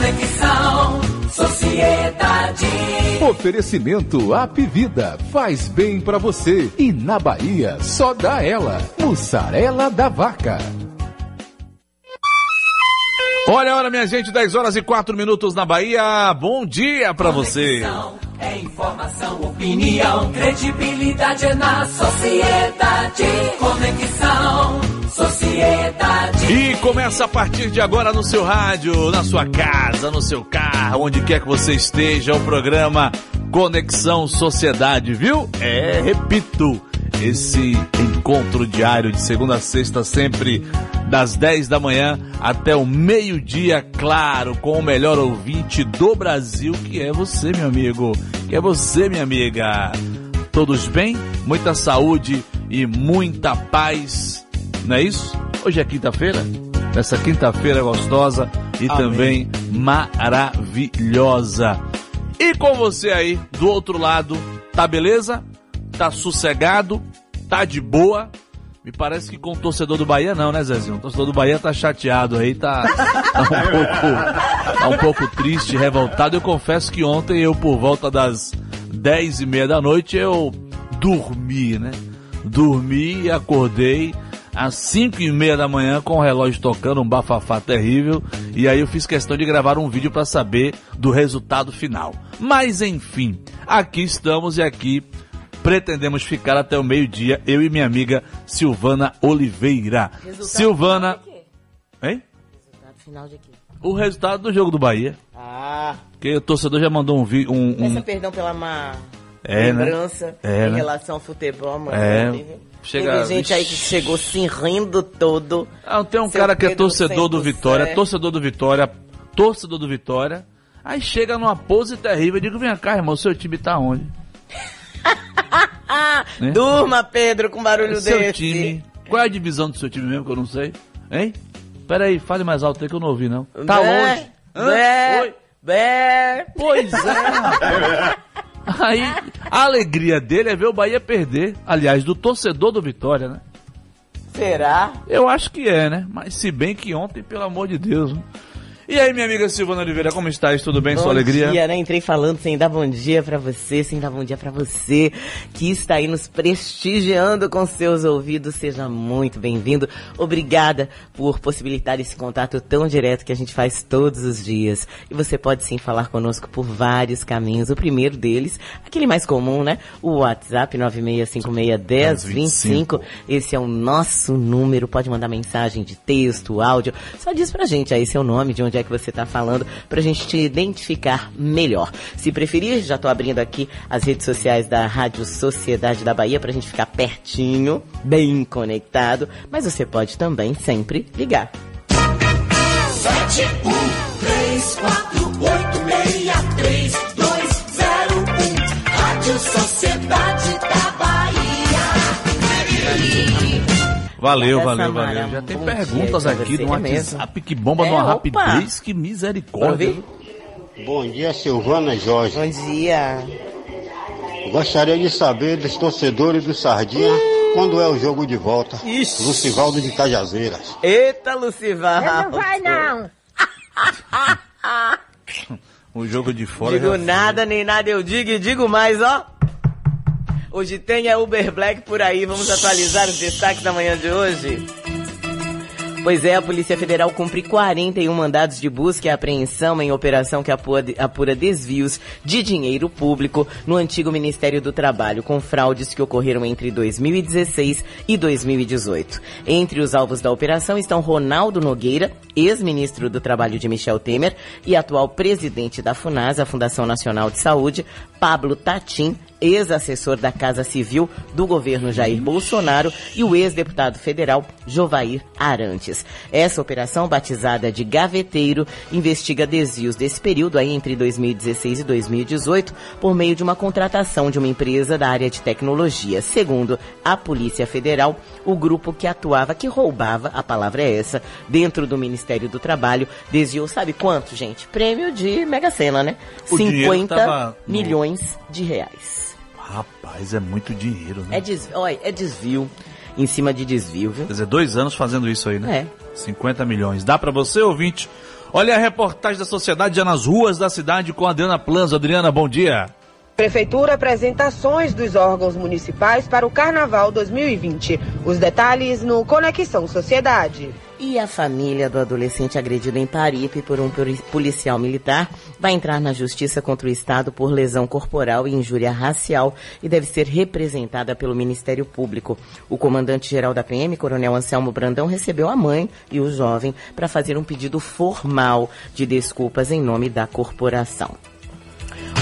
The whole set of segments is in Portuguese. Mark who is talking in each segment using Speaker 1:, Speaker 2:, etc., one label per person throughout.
Speaker 1: Conexão Sociedade.
Speaker 2: Oferecimento Apivida faz bem para você e na Bahia só dá ela. Mussarela da vaca.
Speaker 3: Olha, olha, minha gente, 10 horas e 4 minutos na Bahia. Bom dia para você.
Speaker 1: É informação, opinião, credibilidade é na sociedade. Conexão, sociedade.
Speaker 3: E começa a partir de agora no seu rádio, na sua casa, no seu carro, onde quer que você esteja, o programa Conexão Sociedade, viu? É, repito, esse encontro diário de segunda a sexta, sempre das 10 da manhã até o meio-dia, claro, com o melhor ouvinte do Brasil, que é você, meu amigo, que é você, minha amiga. Todos bem? Muita saúde e muita paz, não é isso? Hoje é quinta-feira, nessa quinta-feira gostosa e
Speaker 4: Amém.
Speaker 3: também maravilhosa. E com você aí, do outro lado, tá beleza? Tá sossegado? Tá de boa? Me parece que com o torcedor do Bahia não, né, Zezinho? O torcedor do Bahia tá chateado aí, tá, tá um pouco, tá um pouco triste, revoltado. Eu confesso que ontem eu, por volta das dez e meia da noite, eu dormi, né? Dormi e acordei às cinco e meia da manhã com o relógio tocando, um bafafá terrível. E aí eu fiz questão de gravar um vídeo para saber do resultado final. Mas enfim, aqui estamos e aqui pretendemos ficar até o meio-dia, eu e minha amiga Silvana Oliveira.
Speaker 5: Resultado
Speaker 3: Silvana.
Speaker 5: final?
Speaker 3: Hein?
Speaker 5: Resultado final de quê?
Speaker 3: O resultado do jogo do Bahia.
Speaker 5: Ah,
Speaker 3: Que o torcedor já mandou um vídeo. Um,
Speaker 5: peça
Speaker 3: um,
Speaker 5: perdão pela má
Speaker 3: É, né?
Speaker 5: lembrança
Speaker 3: É,
Speaker 5: em
Speaker 3: né?
Speaker 5: relação ao futebol, mano.
Speaker 3: É, chega-
Speaker 5: Teve gente aí que chegou se rindo todo.
Speaker 3: Ah, tem um
Speaker 5: Seu
Speaker 3: cara que é torcedor do Vitória,
Speaker 5: é.
Speaker 3: torcedor do Vitória, torcedor do Vitória. Aí chega numa pose terrível. Eu digo, vem cá, irmão, seu time tá onde? Né?
Speaker 5: durma, Pedro, com barulho
Speaker 3: seu
Speaker 5: desse.
Speaker 3: time. Qual é a divisão do seu time mesmo que eu não sei? Hein? Pera aí, fale mais alto aí que eu não ouvi, não. Tá
Speaker 5: Bé,
Speaker 3: longe. Hã?
Speaker 5: Bé,
Speaker 3: Oi?
Speaker 5: bé.
Speaker 3: Pois é. Aí, a alegria dele é ver o Bahia perder. Aliás, do torcedor do Vitória, né?
Speaker 5: Será?
Speaker 3: Eu acho que é, né? Mas se bem que ontem, pelo amor de Deus. E aí, minha amiga Silvana Oliveira, como estás? Tudo bem? Sua
Speaker 5: Bom
Speaker 3: alegria?
Speaker 5: dia, né? Entrei falando sem dar bom dia pra você, sem dar bom dia pra você, que está aí nos prestigiando com seus ouvidos. Seja muito bem-vindo. Obrigada por possibilitar esse contato tão direto que a gente faz todos os dias. E você pode sim falar conosco por vários caminhos. O primeiro deles, aquele mais comum, né? O WhatsApp 96561025. Esse é o nosso número. Pode mandar mensagem de texto, áudio. Só diz pra gente aí seu nome, de onde é que você tá falando, pra gente te identificar melhor. Se preferir, já tô abrindo aqui as redes sociais da Rádio Sociedade da Bahia pra gente ficar pertinho, bem conectado. Mas você pode também sempre ligar.
Speaker 3: Valeu, valeu, valeu. Já tem perguntas aqui no
Speaker 5: mesmo?
Speaker 3: WhatsApp que bomba
Speaker 5: É,
Speaker 3: numa
Speaker 5: opa.
Speaker 3: rapidez, que misericórdia.
Speaker 6: Bom dia, Silvana Jorge.
Speaker 5: Bom dia.
Speaker 6: Gostaria de saber dos torcedores do Sardinha quando é o jogo de volta.
Speaker 5: Ixi.
Speaker 6: Lucivaldo de Cajazeiras.
Speaker 5: Eita, Lucival.
Speaker 7: Não vai não.
Speaker 3: O jogo de fora.
Speaker 5: Digo
Speaker 3: já-
Speaker 5: nada, nem nada eu digo e digo mais, ó. Hoje tem a Uber Black por aí, vamos atualizar os destaques da manhã de hoje. Pois é, a Polícia Federal cumpre 41 mandados de busca e apreensão em operação que apura, apura desvios de dinheiro público no antigo Ministério do Trabalho, com fraudes que ocorreram entre 2016 e 2018. Entre os alvos da operação estão Ronaldo Nogueira, ex-ministro do Trabalho de Michel Temer e atual presidente da FUNAS, a Fundação Nacional de Saúde, Pablo Tatim, ex-assessor da Casa Civil do governo Jair Bolsonaro e o ex-deputado federal Jovair Arantes. Essa operação, batizada de Gaveteiro, investiga desvios desse período aí entre 2016 e 2018 por meio de uma contratação de uma empresa da área de tecnologia. Segundo a Polícia Federal, o grupo que atuava, que roubava, a palavra é essa, dentro do Ministério do Trabalho, desviou, sabe quanto, gente? Prêmio de Mega Sena, né?
Speaker 3: O dinheiro
Speaker 5: 50
Speaker 3: tava no-
Speaker 5: milhões de reais.
Speaker 3: Rapaz, é muito dinheiro, né?
Speaker 5: É, des... Olha, é desvio em cima de desvio, viu?
Speaker 3: Quer dizer, dois anos fazendo isso aí, né?
Speaker 5: É.
Speaker 3: 50 milhões. Dá pra você, ouvinte? Olha a reportagem da sociedade já nas ruas da cidade com a Adriana Planzo. Adriana, bom dia.
Speaker 4: Prefeitura apresenta ações dos órgãos municipais para o Carnaval 2020. Os detalhes no Conexão Sociedade.
Speaker 5: E a família do adolescente agredido em Paripe por um policial militar vai entrar na justiça contra o Estado por lesão corporal e injúria racial e deve ser representada pelo Ministério Público. O comandante-geral da PM, Coronel Anselmo Brandão, recebeu a mãe e o jovem para fazer um pedido formal de desculpas em nome da corporação.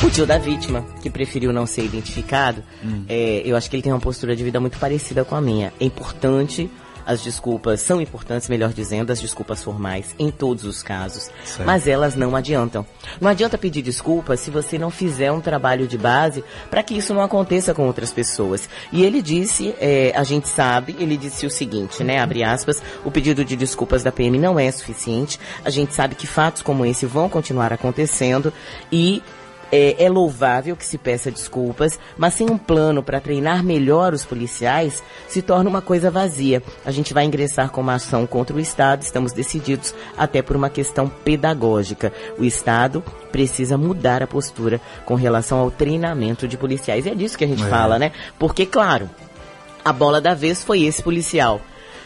Speaker 5: O tio da vítima, que preferiu não ser identificado, hum. é, eu acho que ele tem uma postura de vida muito parecida com a minha. É importante as desculpas são importantes, melhor dizendo, as desculpas formais, em todos os casos. Certo. Mas elas não adiantam. Não adianta pedir desculpas se você não fizer um trabalho de base para que isso não aconteça com outras pessoas. E ele disse, é, a gente sabe, ele disse o seguinte, né? Abre aspas, o pedido de desculpas da PM não é suficiente. A gente sabe que fatos como esse vão continuar acontecendo e é, é, louvável que se peça desculpas, mas sem um plano para treinar melhor os policiais, se torna uma coisa vazia. A gente vai ingressar com uma ação contra o Estado, estamos decididos até por uma questão pedagógica. O Estado precisa mudar a postura com relação ao treinamento de policiais. E é disso que a gente é. fala, né? Porque, claro, a bola da vez foi esse policial.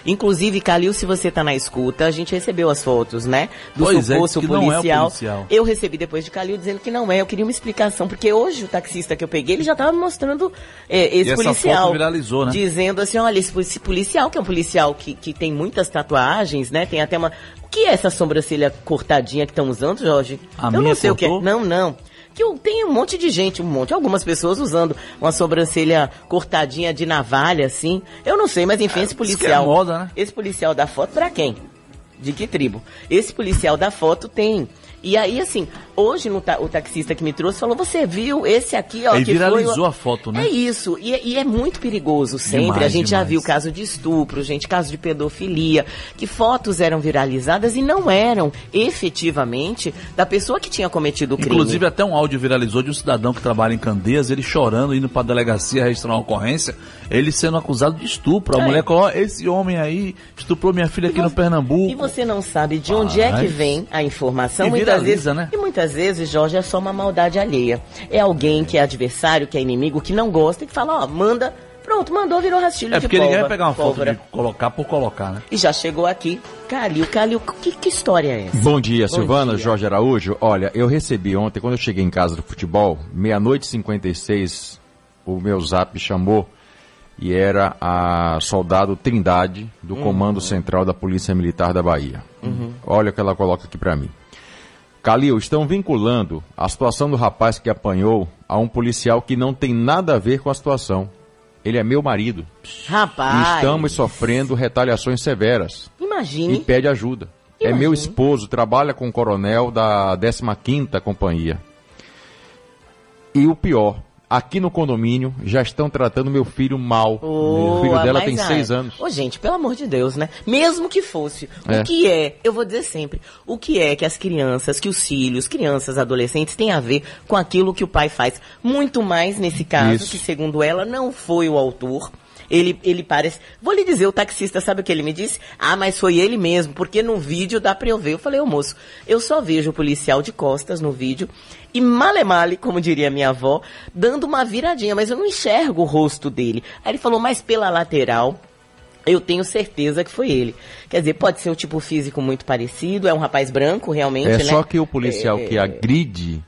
Speaker 5: Inclusive, Calil, se você tá na escuta, a gente recebeu as fotos, né? Do pois é, suposto é, policial. É policial. Eu recebi depois de Calil dizendo que não é. Eu queria uma explicação, porque hoje o taxista que eu peguei, ele já tava mostrando é, esse e policial. Essa
Speaker 3: viralizou, né?
Speaker 5: Dizendo assim, olha, esse policial, que é um policial que, que tem muitas tatuagens, né? Tem até uma. O que é essa sobrancelha cortadinha que estão usando, Jorge?
Speaker 3: A eu não sei cortou? o
Speaker 5: que é. Não, não que tem um monte de gente, um monte, algumas pessoas usando uma sobrancelha cortadinha de navalha, assim. Eu não sei, mas enfim, é, esse policial.
Speaker 3: É moda, né?
Speaker 5: Esse policial da foto pra quem? De que tribo? Esse policial da foto tem e aí, assim, hoje no ta o taxista que me trouxe falou: você viu esse aqui, ó.
Speaker 3: Ele
Speaker 5: que
Speaker 3: viralizou
Speaker 5: foi,
Speaker 3: a foto, né?
Speaker 5: É isso. E, e é muito perigoso sempre. Demais, a gente demais. já viu caso de estupro, gente, caso de pedofilia, que fotos eram viralizadas e não eram efetivamente da pessoa que tinha cometido o crime.
Speaker 3: Inclusive, até um áudio viralizou de um cidadão que trabalha em Candeias, ele chorando, indo pra delegacia registrar uma ocorrência, ele sendo acusado de estupro. A é. mulher falou: esse homem aí estuprou minha filha e aqui você, no Pernambuco.
Speaker 5: E você não sabe de onde Ai. é que vem a informação.
Speaker 3: E muitas vezes,
Speaker 5: né? E muitas vezes, Jorge, é só uma maldade alheia. É alguém que é adversário, que é inimigo, que não gosta e que fala, ó, manda Pronto, mandou, virou rastilho
Speaker 3: é
Speaker 5: de
Speaker 3: pólvora. É porque ninguém vai pegar uma pólvora. foto de colocar por colocar, né?
Speaker 5: E já chegou aqui. Calil, Calil, que, que história é essa?
Speaker 7: Bom dia, Bom Silvana, dia. Jorge Araújo. Olha, eu recebi ontem, quando eu cheguei em casa do futebol, meia-noite e 56, o meu zap chamou e era a soldado Trindade, do uhum. Comando Central da Polícia Militar da Bahia. Uhum. Olha o que ela coloca aqui para mim. Calil, estão vinculando a situação do rapaz que apanhou a um policial que não tem nada a ver com a situação. Ele é meu marido.
Speaker 5: Rapaz.
Speaker 7: E estamos sofrendo retaliações severas.
Speaker 5: Imagine.
Speaker 7: E pede ajuda. Imagine. É meu esposo, trabalha com o coronel da 15ª Companhia. E o pior, aqui no condomínio já estão tratando meu filho mal. Oh, o filho dela tem seis anos.
Speaker 5: Ô, oh, gente, pelo amor de Deus, né? Mesmo que fosse. É. O que é, eu vou dizer sempre, o que é que as crianças, que os filhos, crianças, adolescentes têm a ver com aquilo que o pai faz? Muito mais nesse caso, Isso. que segundo ela não foi o autor. Ele, ele parece. Vou lhe dizer, o taxista, sabe o que ele me disse? Ah, mas foi ele mesmo, porque no vídeo dá pra eu ver. Eu falei, ô moço, eu só vejo o policial de costas no vídeo e male male, como diria minha avó, dando uma viradinha, mas eu não enxergo o rosto dele. Aí ele falou, mas pela lateral, eu tenho certeza que foi ele. Quer dizer, pode ser um tipo físico muito parecido, é um rapaz branco, realmente, é
Speaker 7: né? só que o policial é... que agride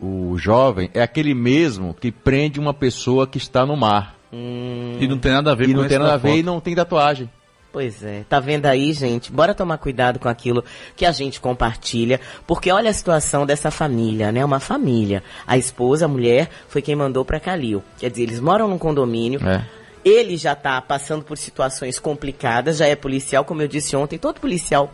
Speaker 7: o jovem é aquele mesmo que prende uma pessoa que está no mar.
Speaker 3: Hum... E não tem nada a ver
Speaker 7: e com não tem nada a ver e não tem tatuagem.
Speaker 5: Pois é, tá vendo aí, gente? Bora tomar cuidado com aquilo que a gente compartilha, porque olha a situação dessa família, né? Uma família. A esposa, a mulher, foi quem mandou para Calil. Quer dizer, eles moram num condomínio. É. Ele já tá passando por situações complicadas, já é policial, como eu disse ontem, todo policial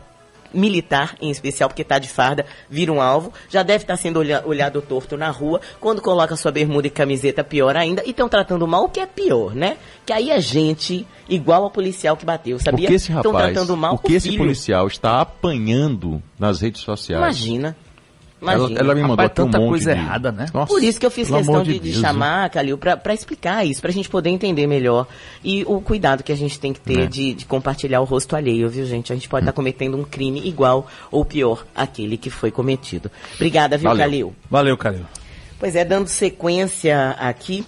Speaker 5: militar, em especial porque está de farda, vira um alvo, já deve estar tá sendo olha, olhado torto na rua, quando coloca sua bermuda e camiseta, pior ainda, e estão tratando mal o que é pior, né? Que aí é gente igual ao policial que bateu, sabia?
Speaker 7: O rapaz, tratando mal o que esse policial está apanhando nas redes sociais.
Speaker 5: Imagina. Imagina.
Speaker 7: Ela, ela me mandou
Speaker 3: Rapaz,
Speaker 7: um
Speaker 3: tanta
Speaker 7: monte
Speaker 3: coisa
Speaker 7: de...
Speaker 3: errada, né?
Speaker 7: Nossa,
Speaker 5: Por isso que eu fiz questão de,
Speaker 3: de Deus,
Speaker 5: chamar, Calil, pra, pra explicar isso, pra gente poder entender melhor. E o cuidado que a gente tem que ter
Speaker 7: É.
Speaker 5: de, de compartilhar o rosto alheio, viu, gente? A gente pode estar cometendo um crime igual ou pior àquele que foi cometido. Obrigada, viu,
Speaker 7: Valeu.
Speaker 5: Calil?
Speaker 3: Valeu, Calil.
Speaker 5: Pois é, dando sequência aqui,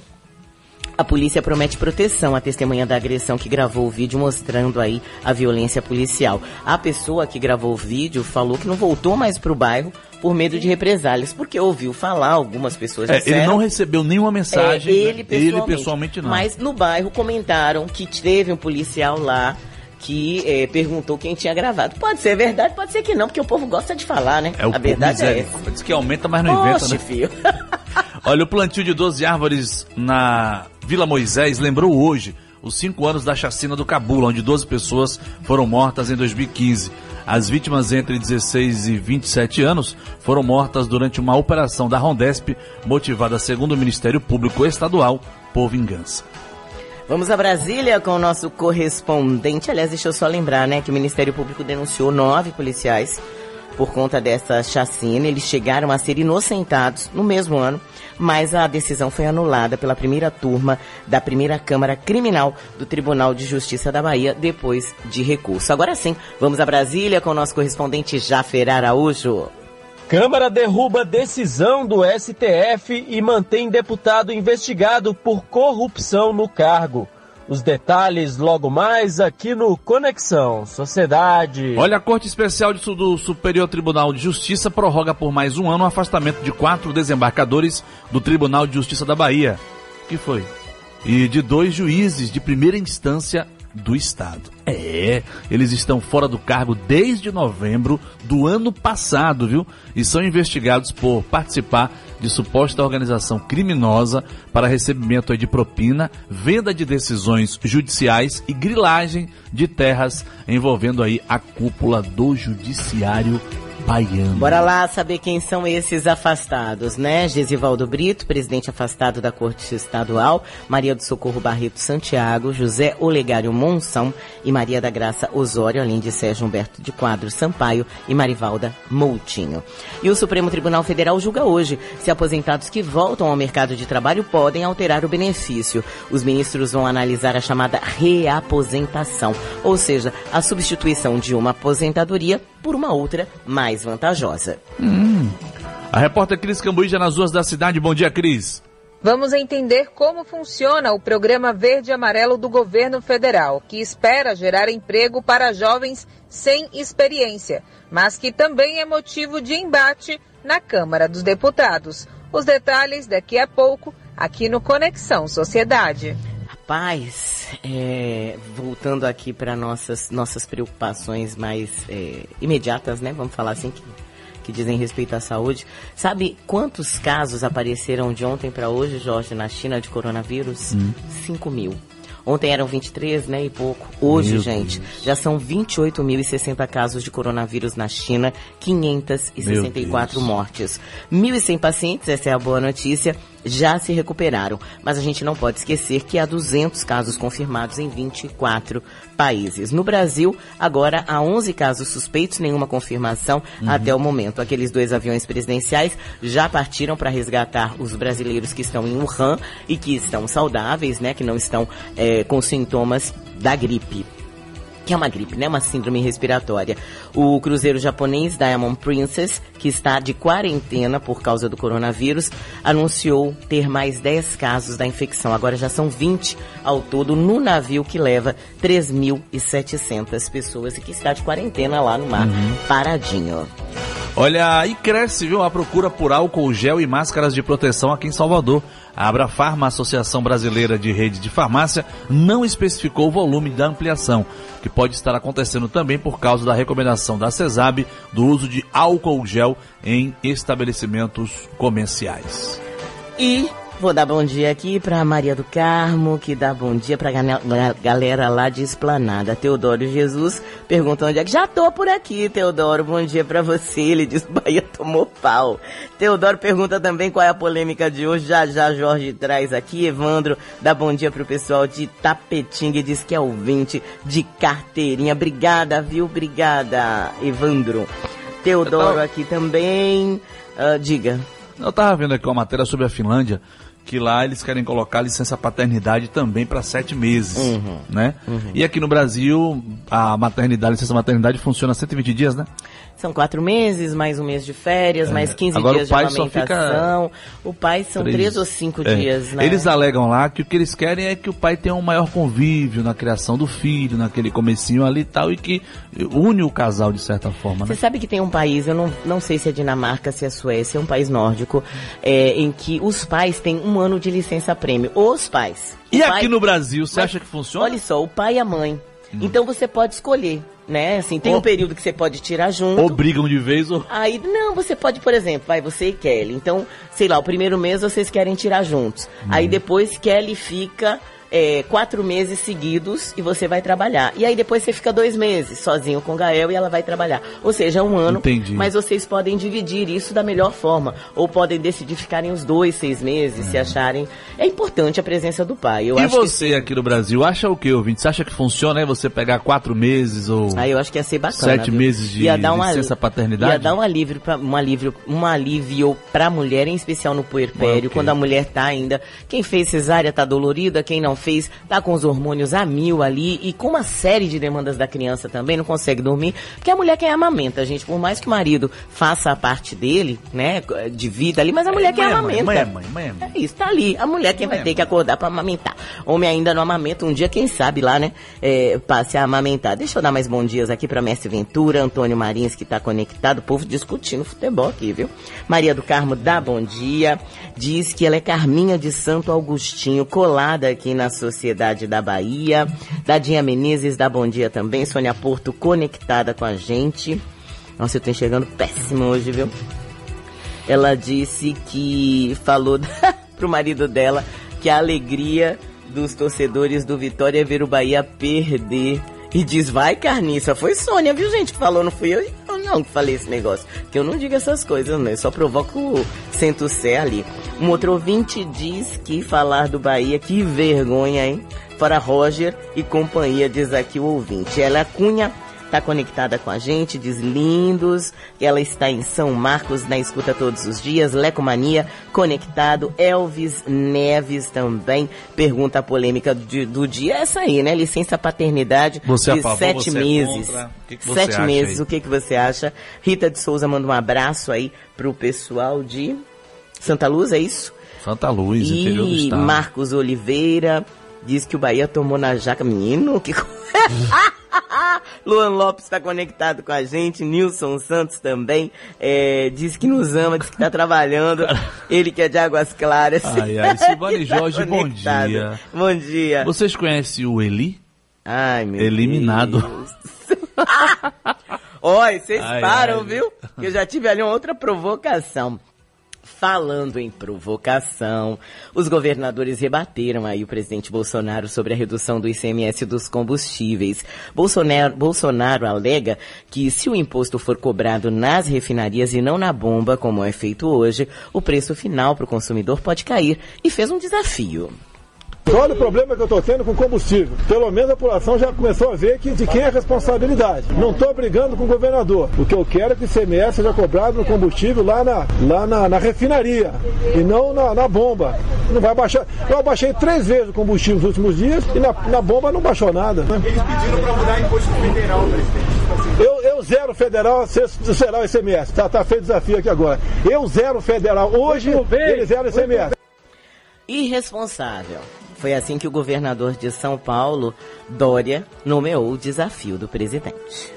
Speaker 5: a polícia promete proteção à testemunha da agressão que gravou o vídeo mostrando aí a violência policial. A pessoa que gravou o vídeo falou que não voltou mais pro bairro por medo de represálias, porque ouviu falar, algumas pessoas
Speaker 3: É,
Speaker 5: disseram...
Speaker 3: ele não recebeu nenhuma mensagem.
Speaker 5: É, ele, pessoalmente.
Speaker 3: ele pessoalmente não.
Speaker 5: Mas no bairro comentaram que teve um policial lá que eh, perguntou quem tinha gravado. Pode ser verdade, pode ser que não, porque o povo gosta de falar, né?
Speaker 3: é o
Speaker 5: a verdade é essa.
Speaker 3: Diz que aumenta, mas não inventa,
Speaker 5: Oxe,
Speaker 3: né?
Speaker 5: filho.
Speaker 3: Olha, o plantio de 12 árvores na Vila Moisés lembrou hoje os cinco anos da chacina do Cabula, onde 12 pessoas foram mortas em 2015. As vítimas entre 16 e 27 anos foram mortas durante uma operação da Rondesp, motivada, segundo o Ministério Público Estadual, por vingança.
Speaker 5: Vamos a Brasília com o nosso correspondente. Aliás, deixa eu só lembrar, né, que o Ministério Público denunciou nove policiais por conta dessa chacina. Eles chegaram a ser inocentados no mesmo ano, mas a decisão foi anulada pela primeira turma da primeira Câmara Criminal do Tribunal de Justiça da Bahia, depois de recurso. Agora sim, vamos a Brasília com o nosso correspondente Jafer Araújo.
Speaker 8: Câmara derruba decisão do STF e mantém deputado investigado por corrupção no cargo. Os detalhes logo mais aqui no Conexão Sociedade.
Speaker 3: Olha, a Corte Especial do Superior Tribunal de Justiça prorroga por mais um ano o afastamento de quatro desembarcadores do Tribunal de Justiça da Bahia. que foi? E de dois juízes de primeira instância do Estado. É, eles estão fora do cargo desde novembro do ano passado, viu? E são investigados por participar de suposta organização criminosa para recebimento de propina, venda de decisões judiciais e grilagem de terras envolvendo aí a cúpula do judiciário
Speaker 5: Bora lá saber quem são esses afastados, né? Gesivaldo Brito, presidente afastado da Corte Estadual, Maria do Socorro Barreto Santiago, José Olegário Monção e Maria da Graça Osório, além de Sérgio Humberto de Quadro Sampaio e Marivalda Moutinho. E o Supremo Tribunal Federal julga hoje se aposentados que voltam ao mercado de trabalho podem alterar o benefício. Os ministros vão analisar a chamada reaposentação, ou seja, a substituição de uma aposentadoria por uma outra mais vantajosa.
Speaker 3: A repórter Cris Cambuíja nas ruas da cidade. Bom dia, Cris.
Speaker 9: Vamos entender como funciona o programa Verde e Amarelo do governo federal, que espera gerar emprego para jovens sem experiência, mas que também é motivo de embate na Câmara dos Deputados. Os detalhes daqui a pouco, aqui no Conexão Sociedade.
Speaker 5: Rapaz, é, voltando aqui para nossas, nossas preocupações mais é, imediatas, né? Vamos falar assim, que, que dizem respeito à saúde. Sabe quantos casos apareceram de ontem para hoje, Jorge, na China de coronavírus? 5 mil. Ontem eram 23, né, e pouco. Hoje,
Speaker 3: Meu
Speaker 5: gente,
Speaker 3: Deus.
Speaker 5: já são 28.060 casos de coronavírus na China, 564
Speaker 3: Meu Deus.
Speaker 5: mortes. 1.100 pacientes, essa é a boa notícia, já se recuperaram. Mas a gente não pode esquecer que há 200 casos confirmados em 24 países. No Brasil, agora há 11 casos suspeitos, nenhuma confirmação até o momento. Aqueles dois aviões presidenciais já partiram para resgatar os brasileiros que estão em Wuhan e que estão saudáveis, né, que não estão eh, com sintomas da gripe que é uma gripe, né? Uma síndrome respiratória. O cruzeiro japonês Diamond Princess, que está de quarentena por causa do coronavírus, anunciou ter mais 10 casos da infecção. Agora já são 20 ao todo no navio que leva 3.700 pessoas e que está de quarentena lá no mar, paradinho.
Speaker 3: Olha, e cresce, viu, a procura por álcool gel e máscaras de proteção aqui em Salvador. A Abrafarma, Associação Brasileira de Rede de Farmácia, não especificou o volume da ampliação, que pode estar acontecendo também por causa da recomendação da CESAB do uso de álcool gel em estabelecimentos comerciais.
Speaker 5: E vou dar bom dia aqui pra Maria do Carmo, que dá bom dia pra gane- ga- galera lá de Esplanada. Teodoro Jesus pergunta onde é que já tô por aqui, Teodoro. Bom dia pra você. Ele diz Bahia tomou pau. Teodoro pergunta também qual é a polêmica de hoje. Já já Jorge traz aqui. Evandro dá bom dia pro pessoal de Tapetinga e diz que é ouvinte de carteirinha. Obrigada, viu? Obrigada, Evandro. Teodoro aqui também. Ah, diga.
Speaker 3: Eu tava vendo aqui uma matéria sobre a Finlândia, que lá eles querem colocar licença paternidade também para sete meses,
Speaker 5: Uhum.
Speaker 3: né? E aqui no Brasil, a maternidade, a licença maternidade funciona 120 dias, né?
Speaker 5: São quatro meses, mais um mês de férias, mais 15
Speaker 3: É. Agora
Speaker 5: dias
Speaker 3: o pai
Speaker 5: de amamentação. O pai são três, ou cinco
Speaker 3: É.
Speaker 5: dias, né?
Speaker 3: Eles alegam lá que o que eles querem é que o pai tenha um maior convívio na criação do filho, naquele comecinho ali e tal, e que une o casal de certa forma,
Speaker 5: Você
Speaker 3: né?
Speaker 5: sabe que tem um país, eu não, não sei se é Dinamarca, se é Suécia, é um país nórdico, é, em que os pais têm um ano de licença prêmio. Os pais. O
Speaker 3: E
Speaker 5: pai-
Speaker 3: aqui no Brasil, você
Speaker 5: Mas,
Speaker 3: acha que funciona?
Speaker 5: Olha só, o pai e a mãe. Então você pode escolher, né? Assim, tem
Speaker 3: Ou-
Speaker 5: um período que você pode tirar junto.
Speaker 3: Ou brigam de vez ou...
Speaker 5: Aí, não, você pode, por exemplo, vai você e Kelly. Então, sei lá, o primeiro mês vocês querem tirar juntos. Aí depois Kelly fica é, quatro meses seguidos e você vai trabalhar. E aí depois você fica dois meses sozinho com Gael e ela vai trabalhar. Ou seja, um ano.
Speaker 3: Entendi.
Speaker 5: Mas vocês podem dividir isso da melhor forma. Ou podem decidir ficarem os dois, seis meses, se acharem. É importante a presença do pai. Eu
Speaker 3: e
Speaker 5: acho que
Speaker 3: você aqui no Brasil, acha o que, ouvinte? Você acha que funciona aí você pegar quatro meses ou...
Speaker 5: Aí eu acho que ia ser bacana.
Speaker 3: Sete
Speaker 5: viu?
Speaker 3: meses de
Speaker 5: Ia dar
Speaker 3: licença paternidade?
Speaker 5: Ia dar um alívio, pra, um alívio, um alívio pra mulher, em especial no puerpério,
Speaker 3: Ok.
Speaker 5: quando a mulher tá ainda. Quem fez cesárea tá dolorida, quem não fez tá com os hormônios a mil ali e com uma série de demandas da criança também, não consegue dormir, porque a mulher quem amamenta, gente, por mais que o marido faça a parte dele, né, de vida ali, mas a mulher quem
Speaker 3: mãe é
Speaker 5: amamenta.
Speaker 3: mãe é mãe, mãe é mãe.
Speaker 5: É isso, tá ali. A mulher quem vai ter que acordar pra amamentar. Homem ainda não amamenta. Um dia, quem sabe lá, né? É, passe a amamentar. Deixa eu dar mais bons dias aqui pra Mestre Ventura, Antônio Marins, que tá conectado. O povo discutindo futebol aqui, viu? Maria do Carmo dá bom dia. Diz que ela é Carminha de Santo Augustinho, colada aqui na Sociedade da Bahia. Dadinha Menezes dá bom dia também. Sônia Porto conectada com a gente. Nossa, eu tô enxergando péssimo hoje, viu? Ela disse que falou pro marido dela que a alegria dos torcedores do Vitória é ver o Bahia perder. E diz, vai carniça. Foi Sônia, viu gente, que falou, não fui eu, eu não que falei esse negócio. Que eu não digo essas coisas, não. Eu só provoco o centro-sé ali. Um outro ouvinte diz que falar do Bahia, que vergonha, hein? Fora Roger e companhia, diz aqui o ouvinte. Ela Cunha Tá conectada com a gente, diz lindos. Ela está em São Marcos, na escuta todos os dias. Lecomania, conectado. Elvis Neves também. Pergunta polêmica de- do dia é essa aí, né? Licença paternidade
Speaker 3: Você é a
Speaker 5: de
Speaker 3: favor,
Speaker 5: sete
Speaker 3: você é
Speaker 5: meses.
Speaker 3: O que que
Speaker 5: sete meses,
Speaker 3: aí?
Speaker 5: o que, que você acha? Rita de Souza manda um abraço aí pro pessoal de Santa Luz, é isso?
Speaker 3: Santa Luz, interior do
Speaker 5: E
Speaker 3: estado.
Speaker 5: Marcos Oliveira diz que o Bahia tomou na jaca. Menino, que. Luan Lopes está conectado com a gente, Nilson Santos também, é, diz que nos ama, diz que está trabalhando, ele que é de Águas Claras.
Speaker 3: Ai, ai, Silvane
Speaker 5: Tá
Speaker 3: Jorge, bom dia.
Speaker 5: Bom dia.
Speaker 3: Vocês conhecem o Eli?
Speaker 5: Ai, meu
Speaker 3: Eliminado.
Speaker 5: Deus. Oi, vocês
Speaker 3: Ai,
Speaker 5: param,
Speaker 3: ai.
Speaker 5: viu? Que eu já tive ali uma outra provocação. Falando em provocação, os governadores rebateram aí o presidente Bolsonaro sobre a redução do ICMS dos combustíveis. Bolsonaro, Bolsonaro alega que se o imposto for cobrado nas refinarias e não na bomba, como é feito hoje, o preço final para o consumidor pode cair e fez um desafio.
Speaker 10: Olha o problema que eu estou tendo com combustível. Pelo menos a população já começou a ver que de quem é a responsabilidade. Não estou brigando com o governador. O que eu quero é que o ICMS seja cobrado no combustível lá na, lá na, na refinaria e não na, na bomba. Não vai baixar. Eu abaixei três vezes o combustível nos últimos dias e na, na bomba não baixou nada. Né?
Speaker 11: Eles pediram para mudar imposto federal, presidente.
Speaker 10: Eu, eu zero federal, se- será o ICMS. Tá, tá feito o desafio aqui agora. Eu zero federal. Hoje, ele zero ICMS.
Speaker 5: Irresponsável. Foi assim que o governador de São Paulo, Dória, nomeou o desafio do presidente.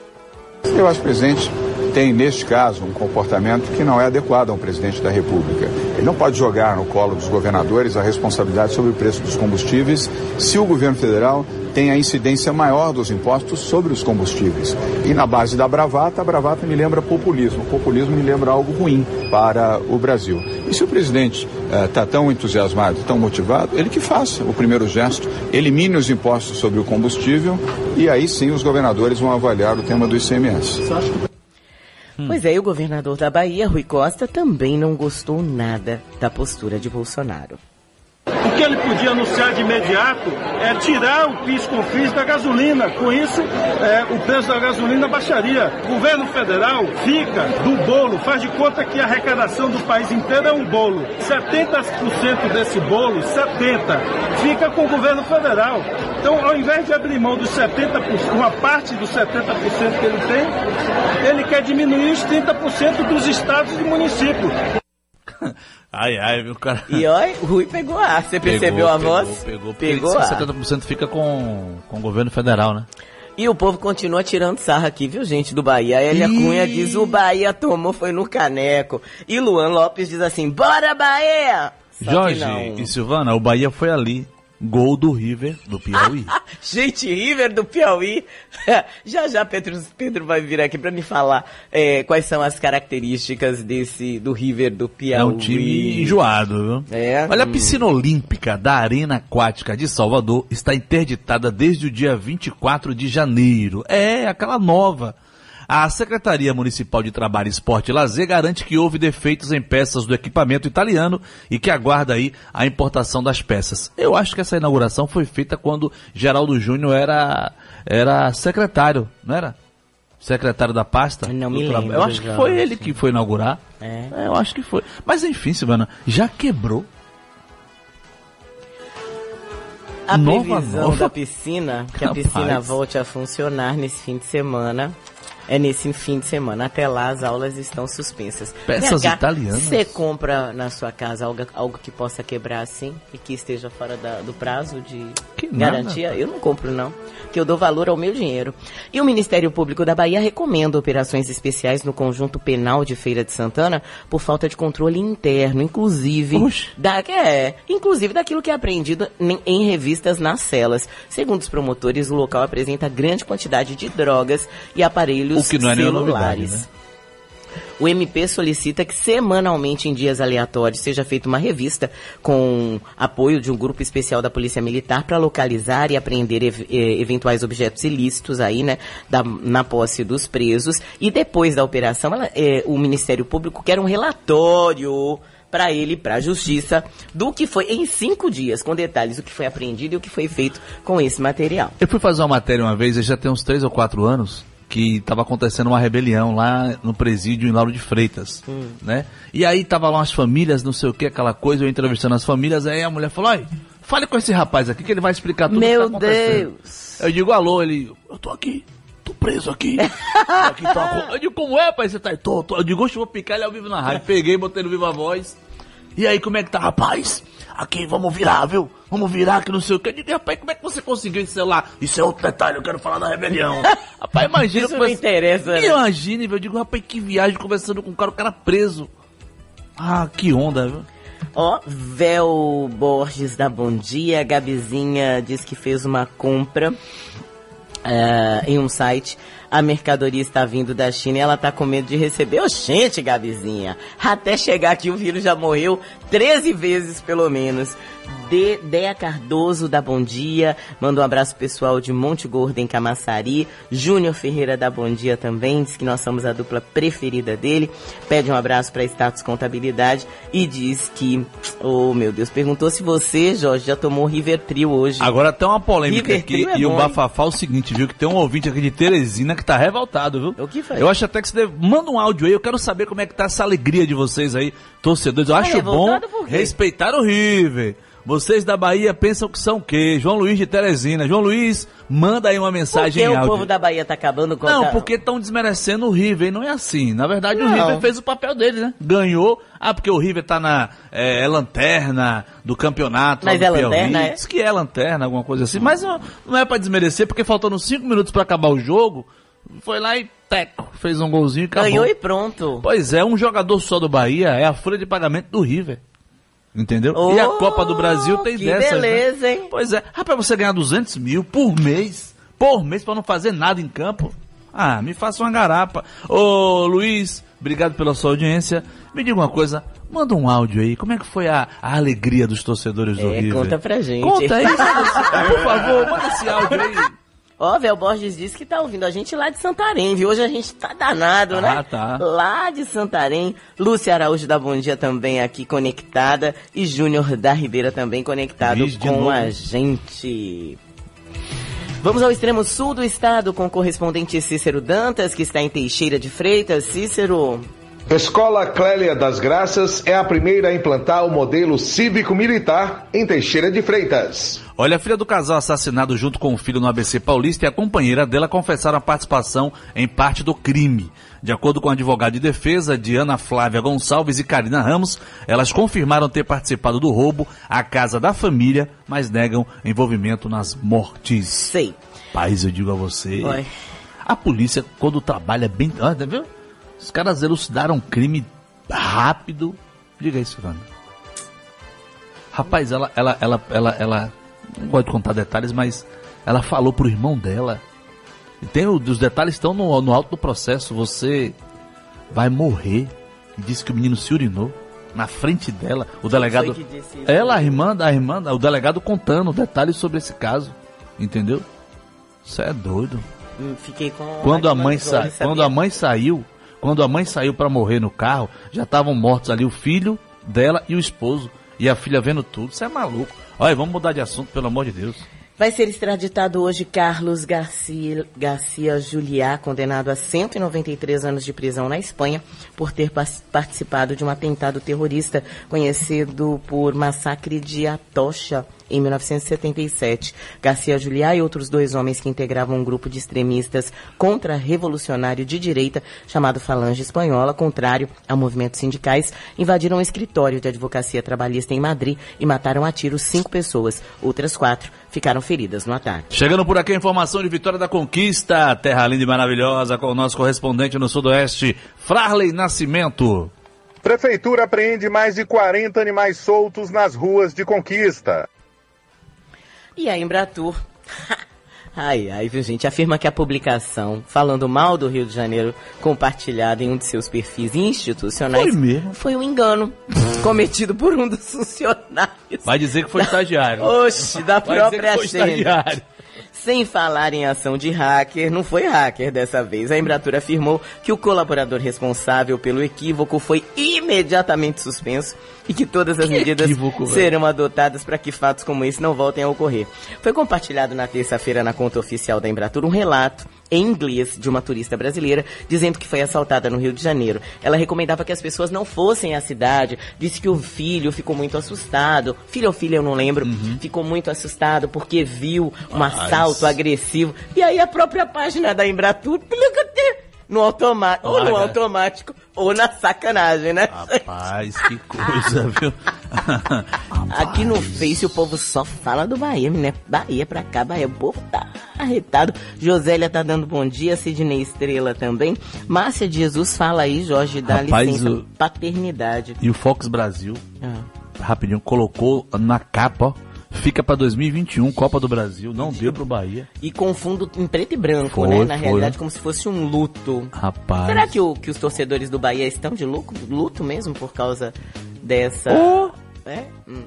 Speaker 12: Eu acho que o presidente tem, neste caso, um comportamento que não é adequado a um presidente da República. Ele não pode jogar no colo dos governadores a responsabilidade sobre o preço dos combustíveis se o governo federal tem a incidência maior dos impostos sobre os combustíveis. E na base da bravata, a bravata me lembra populismo. O populismo me lembra algo ruim para o Brasil. E se o presidente está tão entusiasmado, tão motivado, ele que faça o primeiro gesto, elimine os impostos sobre o combustível e aí sim os governadores vão avaliar o tema do ICMS.
Speaker 5: Pois é, e o governador da Bahia, Rui Costa, também não gostou nada da postura de Bolsonaro.
Speaker 13: O que ele podia anunciar de imediato é tirar o PIS com da gasolina. Com isso, é, o preço da gasolina baixaria. O governo federal fica do bolo, faz de conta que a arrecadação do país inteiro é um bolo. 70% desse bolo, 70%, fica com o governo federal. Então, ao invés de abrir mão dos 70%, uma parte dos 70% que ele tem, ele quer diminuir os 30% dos estados e municípios.
Speaker 3: Ai, ai, meu cara.
Speaker 5: E olha, o Rui pegou a. Você percebeu a voz?
Speaker 3: Pegou, pegou.
Speaker 5: Pegou
Speaker 3: porque
Speaker 5: a.
Speaker 3: 70% fica com, com o governo federal, né?
Speaker 5: E o povo continua tirando sarra aqui, viu, gente, do Bahia. A Elia Cunha diz, o Bahia tomou, foi no caneco. E Luan Lopes diz assim, bora Bahia! Só
Speaker 3: Jorge e Silvana, o Bahia foi ali. Gol do River, do Piauí.
Speaker 5: Gente, River do Piauí. já já Pedro, Pedro vai vir aqui pra me falar é, quais são as características desse do River do
Speaker 3: É
Speaker 5: Piauí.
Speaker 3: um time enjoado, viu?
Speaker 5: É.
Speaker 3: Olha, a
Speaker 5: hum.
Speaker 3: piscina olímpica da Arena Aquática de Salvador está interditada desde o dia 24 de janeiro. É, aquela nova. A Secretaria Municipal de Trabalho, Esporte e Lazer garante que houve defeitos em peças do equipamento italiano e que aguarda aí a importação das peças. Eu acho que essa inauguração foi feita quando Geraldo Júnior era, era secretário, não era? Secretário da pasta?
Speaker 5: Não me lembro
Speaker 3: Eu acho que foi ele que foi inaugurar.
Speaker 5: É.
Speaker 3: É, eu acho que foi. Mas enfim, Silvana, já quebrou.
Speaker 5: A
Speaker 3: Nova,
Speaker 5: previsão
Speaker 3: nova.
Speaker 5: da piscina, que a piscina volte a funcionar nesse fim de semana, é nesse fim de semana. Até lá as aulas estão suspensas.
Speaker 3: Peças italianas.
Speaker 5: Você compra na sua casa algo, algo que possa quebrar assim e que esteja fora da- do prazo de
Speaker 3: nada,
Speaker 5: garantia? eu não compro não, que eu dou valor ao meu dinheiro. E o Ministério Público da Bahia recomenda operações especiais no conjunto penal de Feira de Santana por falta de controle interno, inclusive da, é, inclusive daquilo que é apreendido em, em revistas nas celas. Segundo os promotores, o local apresenta grande quantidade de drogas e aparelhos
Speaker 3: O que não é novidade, né?
Speaker 5: O MP solicita que semanalmente, em dias aleatórios, seja feita uma revista com apoio de um grupo especial da Polícia Militar para localizar e apreender ev- eh, eventuais objetos ilícitos aí, né, da- na posse dos presos. E depois da operação, ela- eh, o Ministério Público quer um relatório para ele, para a Justiça, do que foi em cinco dias, com detalhes do que foi apreendido e o que foi feito com esse material.
Speaker 3: Eu fui fazer uma matéria uma vez, já tem uns três ou quatro anos, que estava acontecendo uma rebelião lá no presídio em Lauro de Freitas,
Speaker 5: Hum.
Speaker 3: né? E aí tava lá as famílias, não sei o que, aquela coisa, eu entrevistando as famílias, aí a mulher falou, ai, fale com esse rapaz aqui que ele vai explicar tudo
Speaker 5: Meu
Speaker 3: o que tá acontecendo.
Speaker 5: Deus!
Speaker 3: Eu digo, alô, ele, eu tô aqui, tô preso aqui. Tô aqui tô eu digo, como é, pai? Você tá aí? Tô, tô. Eu digo, eu vou picar ele ao vivo na rádio. Peguei, botei no Viva Voz. E aí, como é que tá, rapaz? Aqui, vamos virar, viu? Vamos virar que não sei o que. Eu digo, rapaz, como é que você conseguiu esse celular? Isso é outro detalhe, eu quero falar da rebelião. rapaz, imagina.
Speaker 5: Isso não interessa, né?
Speaker 3: Imagine, velho. Eu digo, rapaz, que viagem conversando com um cara, o cara preso. Ah, que onda, viu?
Speaker 5: Ó, Vel Borges da Bom Dia, a Gabizinha diz que fez uma compra eh, em um site. A mercadoria está vindo da China e ela tá com medo de receber. Ô, gente, Gabizinha, até chegar aqui o vírus já morreu 13 vezes pelo menos. De Dea Cardoso da Bom Dia, manda um abraço pessoal de Monte Gordo em Camaçari. Júnior Ferreira da Bom Dia também, diz que nós somos a dupla preferida dele. Pede um abraço para Status Contabilidade e diz que, oh meu Deus, perguntou se você, Jorge, já tomou Rivertrio hoje.
Speaker 3: Agora tem uma polêmica
Speaker 5: River
Speaker 3: aqui
Speaker 5: Trio é
Speaker 3: e o
Speaker 5: bom,
Speaker 3: bafafá é o seguinte, viu? Que tem um ouvinte aqui de Teresina que tá revoltado, viu?
Speaker 5: O que foi?
Speaker 3: Eu acho até que você deve... Manda um áudio aí, eu quero saber como é que tá essa alegria de vocês aí, torcedores. Eu
Speaker 5: Tá
Speaker 3: acho bom
Speaker 5: por quê?
Speaker 3: respeitar o River. Vocês da Bahia pensam que são o quê? João Luiz de Teresina. João Luiz, manda aí uma
Speaker 5: Por
Speaker 3: mensagem
Speaker 5: que
Speaker 3: em
Speaker 5: o povo da Bahia tá acabando com
Speaker 3: Não,
Speaker 5: a-
Speaker 3: porque estão desmerecendo o River, e não é assim. Na verdade, o
Speaker 5: Não.
Speaker 3: River fez o papel dele, né? Ganhou. Ah, porque o River tá na é, é lanterna do campeonato.
Speaker 5: Mas é
Speaker 3: Piauí.
Speaker 5: lanterna, é?
Speaker 3: Diz que é lanterna, alguma coisa assim. Mas não, não é pra desmerecer, porque faltando cinco minutos pra acabar o jogo, foi lá e teco, fez um golzinho e acabou.
Speaker 5: Ganhou e pronto.
Speaker 3: Pois é, um jogador só do Bahia é a folha de pagamento do River. Entendeu? e a
Speaker 5: Oh,
Speaker 3: Copa do Brasil tem
Speaker 5: que
Speaker 3: dessas. né?
Speaker 5: beleza, hein?
Speaker 3: Pois é. Rapaz, você ganhar 200 mil por mês, por mês, pra não fazer nada em campo. Ah, me faça uma garapa. Ô, Luiz, obrigado pela sua audiência. Me diga uma coisa, manda um áudio aí. Como é que foi a, a alegria dos torcedores do
Speaker 5: É,
Speaker 3: River?
Speaker 5: conta pra gente.
Speaker 3: Conta aí, por favor, manda esse áudio aí.
Speaker 5: Ó, Vel Borges disse que tá ouvindo a gente lá de Santarém, viu? Hoje a gente tá danado, né?
Speaker 3: Ah, tá.
Speaker 5: Lá de Santarém. Lúcia Araújo da Bom Dia também aqui conectada. E Júnior da Ribeira também conectado com a gente. Vamos ao extremo sul do estado com o correspondente Cícero Dantas, que está em Teixeira de Freitas. Cícero.
Speaker 14: Escola Clélia das Graças é a primeira a implantar o modelo cívico-militar em Teixeira de Freitas.
Speaker 3: Olha, a filha do casal assassinado junto com o filho no ABC Paulista e a companheira dela confessaram a participação em parte do crime. De acordo com a advogada de defesa, Diana Flávia Gonçalves e Karina Ramos, elas confirmaram ter participado do roubo à casa da família, mas negam envolvimento nas mortes.
Speaker 5: Sei.
Speaker 3: Paz, eu digo a você.
Speaker 5: Oi.
Speaker 3: A polícia, quando trabalha bem. Ah, tá vendo? Os caras elucidaram um crime rápido. Diga isso, Fernando. Rapaz, ela, ela, ela, ela, ela. Não gosto de contar detalhes, mas ela falou pro irmão dela. E tem os detalhes estão no, no alto do processo. Você vai morrer. E disse que o menino se urinou na frente dela. O delegado. Ela, a irmã, a irmã, o delegado contando detalhes sobre esse caso. Entendeu? Isso é doido.
Speaker 5: Hum, Fiquei com.
Speaker 3: Quando a
Speaker 5: lágrima
Speaker 3: mãe sa... quando a mãe saiu, quando a mãe saiu para morrer no carro, já estavam mortos ali o filho dela e o esposo e a filha vendo tudo. Isso é maluco. Olha, vamos mudar de assunto, pelo amor de Deus.
Speaker 5: Vai ser extraditado hoje Carlos Garcia, Garcia Juliá, condenado a 193 anos de prisão na Espanha por ter participado de um atentado terrorista conhecido por Massacre de Atocha em 1977. Garcia Juliá e outros dois homens que integravam um grupo de extremistas contra-revolucionário de direita chamado Falange Espanhola, contrário a movimentos sindicais, invadiram um escritório de advocacia trabalhista em Madrid e mataram a tiros cinco pessoas. Outras quatro ficaram feridas no ataque.
Speaker 3: Chegando por aqui a informação de Vitória da Conquista, terra linda e maravilhosa, com o nosso correspondente no Sudoeste, Frarley Nascimento.
Speaker 15: Prefeitura apreende mais de 40 animais soltos nas ruas de Conquista.
Speaker 5: E a Embratur. Ai, ai, viu, gente? Afirma que a publicação falando mal do Rio de Janeiro, compartilhada em um de seus perfis institucionais,
Speaker 3: Foi mesmo?
Speaker 5: foi um engano cometido por um dos funcionários.
Speaker 3: Vai dizer que foi estagiário.
Speaker 5: Oxe, da
Speaker 3: Vai
Speaker 5: própria
Speaker 3: estagiário.
Speaker 5: Sem falar em ação de hacker, não foi hacker dessa vez. A Embratur afirmou que o colaborador responsável pelo equívoco foi imediatamente suspenso e que todas as
Speaker 3: Que
Speaker 5: medidas
Speaker 3: equívoco,
Speaker 5: serão adotadas para que fatos como esse não voltem a ocorrer. Foi compartilhado na terça-feira na conta oficial da Embratur um relato em inglês de uma turista brasileira dizendo que foi assaltada no Rio de Janeiro. Ela recomendava que as pessoas não fossem à cidade, disse que o filho ficou muito assustado, filho ou filha eu não lembro, ficou muito assustado porque viu um
Speaker 3: Mas-
Speaker 5: assalto agressivo. E aí a própria página da Embratur no automático, ou no automático, ou na sacanagem, né?
Speaker 3: Rapaz, que coisa, viu?
Speaker 5: Aqui no Face o povo só fala do Bahia, né? Bahia pra cá, Bahia. O povo tá arretado. Josélia tá dando bom dia, Sidney Estrela também. Márcia de Jesus fala aí, Jorge, dá
Speaker 3: Rapaz,
Speaker 5: licença.
Speaker 3: o-
Speaker 5: Paternidade.
Speaker 3: E o Fox Brasil,
Speaker 5: Ah.
Speaker 3: rapidinho, colocou na capa, ó, fica pra 2021, Copa do Brasil, não deu pro Bahia.
Speaker 5: E com fundo em preto e branco,
Speaker 3: Foi,
Speaker 5: né? Na
Speaker 3: foi.
Speaker 5: realidade, como se fosse um luto.
Speaker 3: Rapaz.
Speaker 5: Será que, o- que os torcedores do Bahia estão de luto, luto mesmo por causa dessa.
Speaker 3: Oh!
Speaker 5: É? Hum.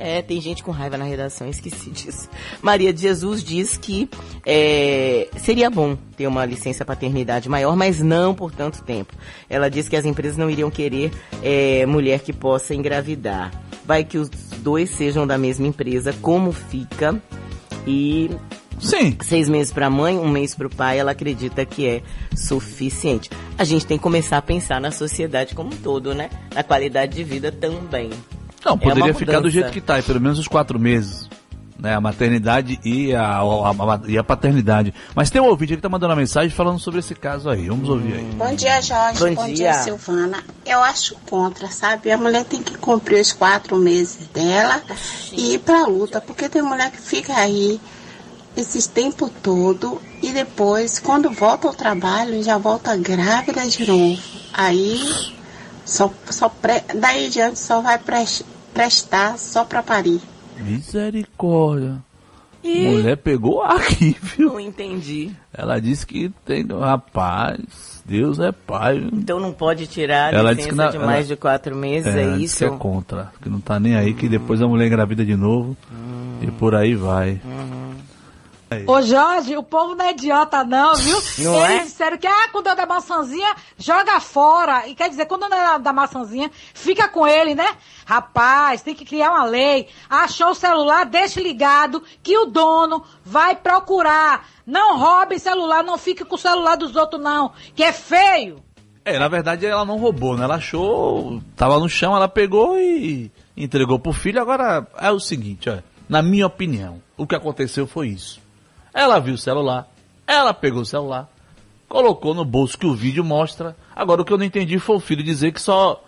Speaker 5: É, tem gente com raiva na redação, esqueci disso. Maria de Jesus diz que é, seria bom ter uma licença paternidade maior, mas não por tanto tempo. Ela diz que as empresas não iriam querer é, mulher que possa engravidar. Vai que os dois sejam da mesma empresa, como fica? E
Speaker 3: Sim.
Speaker 5: Seis meses para a mãe, um mês para o pai, ela acredita que é suficiente. A gente tem que começar a pensar na sociedade como um todo, né? Na qualidade de vida também.
Speaker 3: Não,
Speaker 5: É
Speaker 3: poderia
Speaker 5: uma
Speaker 3: ficar do jeito que tá, e pelo menos os quatro meses. Né, a maternidade e a, a- a- e a paternidade. Mas tem um ouvinte que tá mandando uma mensagem falando sobre esse caso aí. Vamos ouvir aí.
Speaker 16: Bom dia, Jorge.
Speaker 5: Bom
Speaker 16: Bom,
Speaker 5: dia.
Speaker 16: dia. Silvana. Eu acho contra, sabe? A mulher tem que cumprir os quatro meses dela e ir pra luta, porque tem mulher que fica aí esses tempo todo e depois, quando volta ao trabalho, já volta grávida de novo. Aí, só, só pre... daí em diante só vai pres- prestar só pra parir.
Speaker 3: Misericórdia.
Speaker 5: Ih.
Speaker 3: Mulher pegou aqui, viu?
Speaker 5: Não entendi.
Speaker 3: Ela disse que tem. Rapaz, Deus é pai. viu?
Speaker 5: Então não pode tirar a
Speaker 3: Ela
Speaker 5: licença
Speaker 3: disse que na-
Speaker 5: de mais
Speaker 3: ela-
Speaker 5: de quatro meses, é,
Speaker 3: disse
Speaker 5: isso?
Speaker 3: que é contra. Que não tá nem aí, que depois a mulher engravida de novo.
Speaker 5: Hum.
Speaker 3: E por aí vai.
Speaker 17: Ô Jorge, o povo não é idiota não, viu?
Speaker 5: Não
Speaker 17: Eles
Speaker 5: é?
Speaker 17: disseram que, ah, quando é da maçãzinha, joga fora. E quer dizer, quando é da maçãzinha, fica com ele, né? Rapaz, tem que criar uma lei. Achou o celular, deixe ligado, que o dono vai procurar. Não roube celular, não fique com o celular dos outros não, que é feio.
Speaker 3: É, na verdade ela não roubou, né? Ela achou, tava no chão, ela pegou e entregou pro filho. Agora é o seguinte, olha, na minha opinião, o que aconteceu foi isso. Ela viu o celular, ela pegou o celular, colocou no bolso que o vídeo mostra. Agora o que eu não entendi foi o filho dizer que só